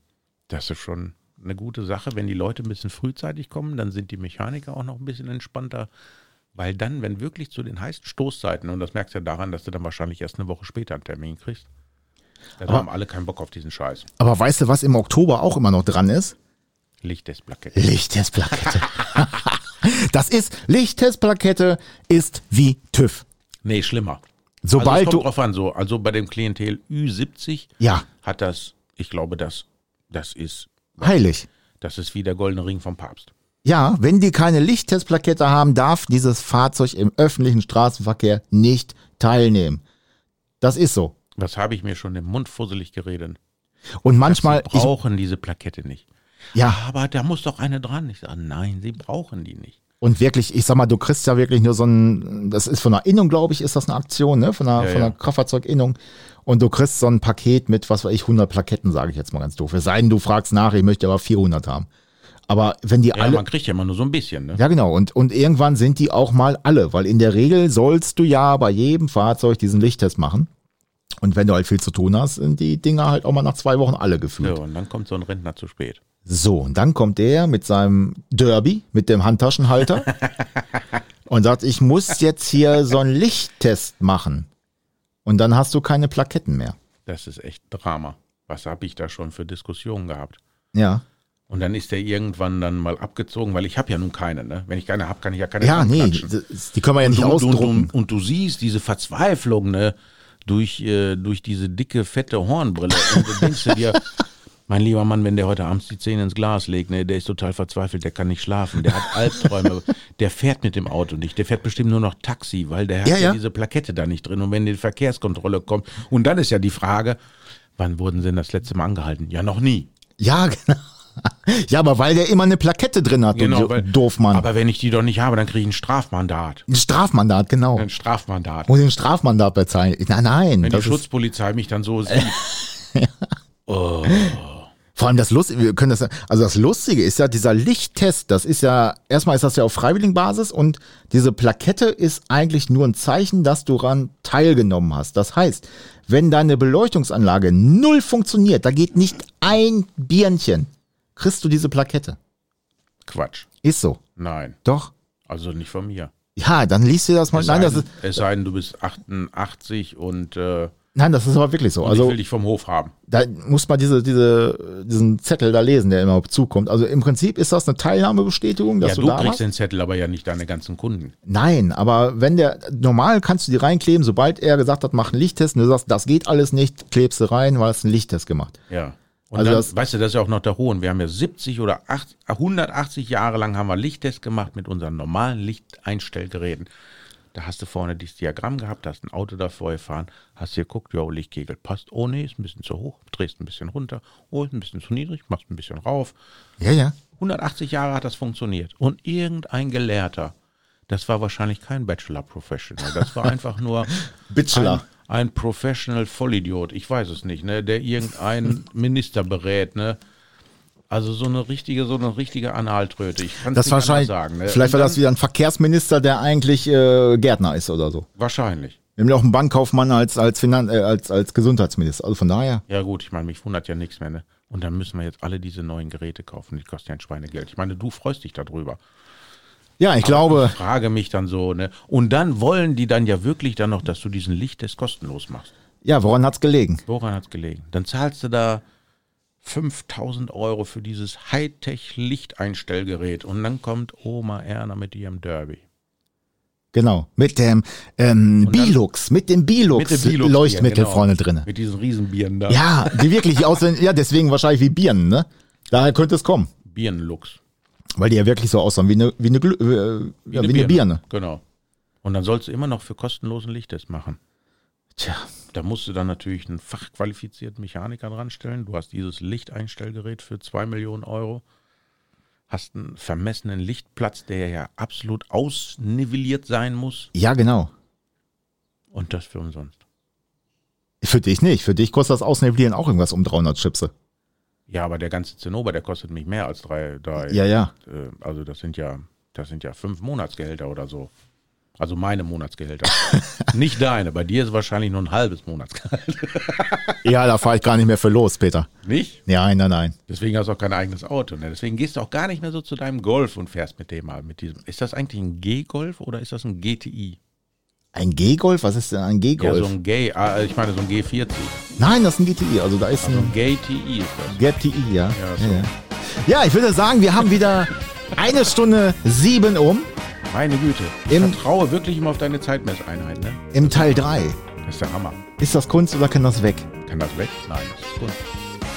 Speaker 3: das ist schon eine gute Sache. Wenn die Leute ein bisschen frühzeitig kommen, dann sind die Mechaniker auch noch ein bisschen entspannter. Weil dann, wenn wirklich zu den heißen Stoßzeiten, und das merkst du ja daran, dass du dann wahrscheinlich erst eine Woche später einen Termin kriegst, dann haben alle keinen Bock auf diesen Scheiß.
Speaker 2: Aber weißt du, was im Oktober auch immer noch dran ist?
Speaker 3: Lichtesplakette.
Speaker 2: Lichttestplakette. das ist, Lichttestplakette ist wie TÜV.
Speaker 3: Nee, schlimmer.
Speaker 2: Sobald
Speaker 3: also
Speaker 2: du,
Speaker 3: drauf an, so, also bei dem Klientel Ü70
Speaker 2: ja,
Speaker 3: hat das, ich glaube, das, das ist,
Speaker 2: heilig.
Speaker 3: das ist wie der goldene Ring vom Papst.
Speaker 2: Ja, wenn die keine Lichttestplakette haben, darf dieses Fahrzeug im öffentlichen Straßenverkehr nicht teilnehmen. Das ist so.
Speaker 3: Was habe ich mir schon im Mund fusselig geredet?
Speaker 2: Und manchmal,
Speaker 3: Sie
Speaker 2: ich,
Speaker 3: brauchen diese Plakette nicht.
Speaker 2: ja,
Speaker 3: Aber da muss doch eine dran. Ich sage, nein, sie brauchen die nicht.
Speaker 2: Und wirklich, ich sag mal, du kriegst ja wirklich nur so ein, das ist von der Innung, glaube ich, ist das eine Aktion, ne, von der,
Speaker 3: Ja,
Speaker 2: von der
Speaker 3: ja.
Speaker 2: Kraftfahrzeuginnung. Und du kriegst so ein Paket mit, was weiß ich, 100 Plaketten, sage ich jetzt mal ganz doof. Es sei denn, du fragst nach, ich möchte aber 400 haben. Aber wenn die
Speaker 3: Ja,
Speaker 2: alle,
Speaker 3: man kriegt ja immer nur so ein bisschen. Ne?
Speaker 2: Ja, genau. Und, und irgendwann sind die auch mal alle, weil in der Regel sollst du ja bei jedem Fahrzeug diesen Lichttest machen. Und wenn du halt viel zu tun hast, sind die Dinger halt auch mal nach zwei Wochen alle gefühlt.
Speaker 3: So, und dann kommt so ein Rentner zu spät.
Speaker 2: So, und dann kommt der mit seinem Derby, mit dem Handtaschenhalter. und sagt, ich muss jetzt hier so einen Lichttest machen. Und dann hast du keine Plaketten mehr.
Speaker 3: Das ist echt Drama. Was habe ich da schon für Diskussionen gehabt?
Speaker 2: Ja.
Speaker 3: Und dann ist der irgendwann dann mal abgezogen, weil ich habe ja nun keine. Ne? Wenn ich keine habe, kann ich ja keine
Speaker 2: Ja, nee, die können wir ja nicht
Speaker 3: du,
Speaker 2: ausdrucken.
Speaker 3: du, und du siehst diese Verzweiflung ne, durch, äh, durch diese dicke, fette Hornbrille. Und du denkst dir, mein lieber Mann, wenn der heute abends die Zähne ins Glas legt, ne, der ist total verzweifelt, der kann nicht schlafen, der hat Albträume, der fährt mit dem Auto nicht, der fährt bestimmt nur noch Taxi, weil der hat
Speaker 2: Ja,
Speaker 3: ja,
Speaker 2: ja.
Speaker 3: diese Plakette da nicht drin. Und wenn die Verkehrskontrolle kommt, und dann ist ja die Frage, wann wurden sie denn das letzte Mal angehalten? Ja, noch nie.
Speaker 2: Ja, genau. Ja, aber weil der immer eine Plakette drin hat, du
Speaker 3: Genau, weil-
Speaker 2: Doofmann.
Speaker 3: Aber wenn ich die doch nicht habe, dann kriege ich ein Strafmandat.
Speaker 2: ein Strafmandat, genau.
Speaker 3: Ein Strafmandat.
Speaker 2: Muss ich ein Strafmandat bezahlen? Nein, nein.
Speaker 3: Wenn die Schutzpolizei mich dann so sieht. oh.
Speaker 2: Vor allem das Lustige, wir können das, also das Lustige ist ja dieser Lichttest, das ist ja, erstmal ist das ja auf freiwilligen Basis und diese Plakette ist eigentlich nur ein Zeichen, dass du daran teilgenommen hast. Das heißt, wenn deine Beleuchtungsanlage null funktioniert, da geht nicht ein Birnchen, kriegst du diese Plakette.
Speaker 3: Quatsch.
Speaker 2: Ist so.
Speaker 3: Nein.
Speaker 2: Doch.
Speaker 3: Also nicht von mir.
Speaker 2: Ja, dann liest dir das mal.
Speaker 3: Es
Speaker 2: Nein,
Speaker 3: sei
Speaker 2: das
Speaker 3: denn,
Speaker 2: ist,
Speaker 3: es sei denn, du bist 88 und, äh,
Speaker 2: nein, das ist aber wirklich so.
Speaker 3: und ich
Speaker 2: Also,
Speaker 3: will dich vom Hof haben.
Speaker 2: da muss man diese, diese, diesen Zettel da lesen, der immer zukommt. Also im Prinzip ist das eine Teilnahmebestätigung, dass
Speaker 3: Ja,
Speaker 2: du,
Speaker 3: du
Speaker 2: da
Speaker 3: kriegst
Speaker 2: warst.
Speaker 3: den Zettel, aber ja nicht deine ganzen Kunden.
Speaker 2: Nein, aber wenn der, normal kannst du die reinkleben, sobald er gesagt hat, mach einen Lichttest und du sagst, das geht alles nicht, klebst du rein, weil es einen Lichttest gemacht.
Speaker 3: Ja. Und
Speaker 2: Also
Speaker 3: dann,
Speaker 2: das-
Speaker 3: weißt du, das ist ja auch noch der Hohen. Wir haben ja 70 oder 8, 180 Jahre lang haben wir Lichttest gemacht mit unseren normalen Lichteinstellgeräten. Da hast du vorne dieses Diagramm gehabt, hast ein Auto davor gefahren, hast dir geguckt, jo, Lichtkegel passt. Oh nee, ist ein bisschen zu hoch, drehst ein bisschen runter. Oh, ist ein bisschen zu niedrig, machst ein bisschen rauf.
Speaker 2: Ja, ja.
Speaker 3: 180 Jahre hat das funktioniert. Und irgendein Gelehrter, das war wahrscheinlich kein Bachelor Professional, das war einfach nur
Speaker 2: Bachelor.
Speaker 3: ein, ein Professional Vollidiot, ich weiß es nicht, ne, der irgendeinen Minister berät, ne. Also so eine richtige, so eine richtige Analtröte. Ich kann es
Speaker 2: Das
Speaker 3: nicht
Speaker 2: wahrscheinlich,
Speaker 3: sagen. Ne?
Speaker 2: vielleicht
Speaker 3: Und
Speaker 2: war das
Speaker 3: dann-
Speaker 2: wieder ein Verkehrsminister, der eigentlich äh, Gärtner ist oder so.
Speaker 3: Wahrscheinlich.
Speaker 2: Nämlich auch ein Bankkaufmann als, als, Finan äh, als, als Gesundheitsminister. Also von daher.
Speaker 3: Ja gut, ich meine, mich wundert ja nichts mehr, ne. Und dann müssen wir jetzt alle diese neuen Geräte kaufen, die kosten ja ein Schweinegeld. Ich meine, du freust dich darüber.
Speaker 2: Ja, ich glaube,
Speaker 3: Ich frage mich dann so, ne? Und dann wollen die dann ja wirklich dann noch, dass du diesen Lichttest kostenlos machst.
Speaker 2: ja, woran hat's gelegen?
Speaker 3: Woran hat's gelegen? Dann zahlst du da 5000 Euro für dieses Hightech-Lichteinstellgerät und dann kommt Oma Erna mit ihrem Derby.
Speaker 2: Genau. Mit dem ähm, Bilux, mit dem Bilux,
Speaker 3: Bilux
Speaker 2: Leuchtmittel
Speaker 3: genau.
Speaker 2: vorne drinne.
Speaker 3: Mit diesen Riesenbieren da.
Speaker 2: Ja, die wirklich aussehen, ja, deswegen wahrscheinlich wie Birnen, ne? Daher könnte es kommen.
Speaker 3: Birnenlux.
Speaker 2: Weil die ja wirklich so aussehen wie eine, wie eine, äh, ja, wie eine Birne.
Speaker 3: Genau. Und dann sollst du immer noch für kostenlosen Lichttest machen.
Speaker 2: Tja,
Speaker 3: Da musst du dann natürlich einen fachqualifizierten Mechaniker dran stellen. Du hast dieses Lichteinstellgerät für 2 Millionen Euro. Hast einen vermessenen Lichtplatz, der ja absolut ausnivelliert sein muss.
Speaker 2: ja, genau.
Speaker 3: Und das für umsonst.
Speaker 2: Für dich nicht. Für dich kostet das Ausnivellieren auch irgendwas um 300 Chipse.
Speaker 3: Ja, aber der ganze Zinnober, der kostet mich mehr als drei. drei
Speaker 2: Ja, ja.
Speaker 3: äh, also das sind ja, das sind ja fünf Monatsgehälter oder so. Also meine Monatsgehälter. Nicht deine. Bei dir ist wahrscheinlich nur ein halbes Monatsgehalt.
Speaker 2: Ja, da fahre ich gar nicht mehr für los, Peter.
Speaker 3: Nicht?
Speaker 2: Nein, nein, nein.
Speaker 3: Deswegen hast du auch kein eigenes Auto. Ne? Deswegen gehst du auch gar nicht mehr so zu deinem Golf und fährst mit dem mal. Mit diesem. Ist das eigentlich ein G-Golf oder ist das ein GTI?
Speaker 2: Ein G-Golf? Was ist denn ein
Speaker 3: Ja,
Speaker 2: G-Golf?
Speaker 3: so ein G, ah, ich meine so ein G40.
Speaker 2: nein, das ist ein GTI. Also da ist
Speaker 3: Also ein
Speaker 2: ein
Speaker 3: GTI ist das.
Speaker 2: GTI, ja.
Speaker 3: Ja, so.
Speaker 2: ja, ja. ja, ich würde sagen, wir haben wieder eine Stunde sieben um
Speaker 3: Meine Güte. Ich
Speaker 2: Im-
Speaker 3: vertraue wirklich immer auf deine Zeitmesseinheit, ne?
Speaker 2: im Teil 3.
Speaker 3: Das ist der Hammer.
Speaker 2: Ist das Kunst oder kann das weg?
Speaker 3: Kann das weg? Nein, das ist Kunst.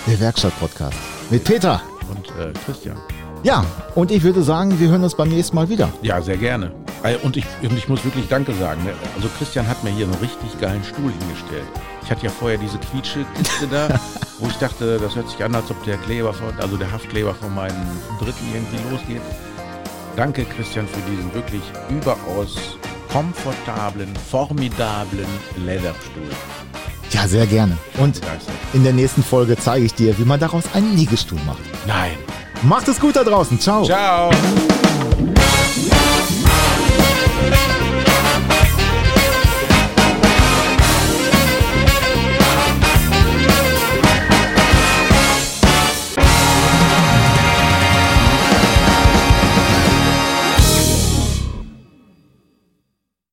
Speaker 2: Der Werkstatt-Podcast. Mit Peter.
Speaker 3: Und äh, Christian.
Speaker 2: Ja, und ich würde sagen, wir hören uns beim nächsten Mal wieder.
Speaker 3: Ja, sehr gerne. Äh, Und ich, und ich muss wirklich Danke sagen. ne? Also Christian hat mir hier einen richtig geilen Stuhl hingestellt. Ich hatte ja vorher diese Quietsche-Kiste da, wo ich dachte, das hört sich an, als ob der Kleber von, also der Haftkleber von meinem Dritten irgendwie losgeht. Danke Christian für diesen wirklich überaus komfortablen, formidablen Lederstuhl.
Speaker 2: Ja, sehr gerne. Und in der nächsten Folge zeige ich dir, wie man daraus einen Liegestuhl macht.
Speaker 3: Nein.
Speaker 2: Macht es gut da draußen. Ciao.
Speaker 3: Ciao.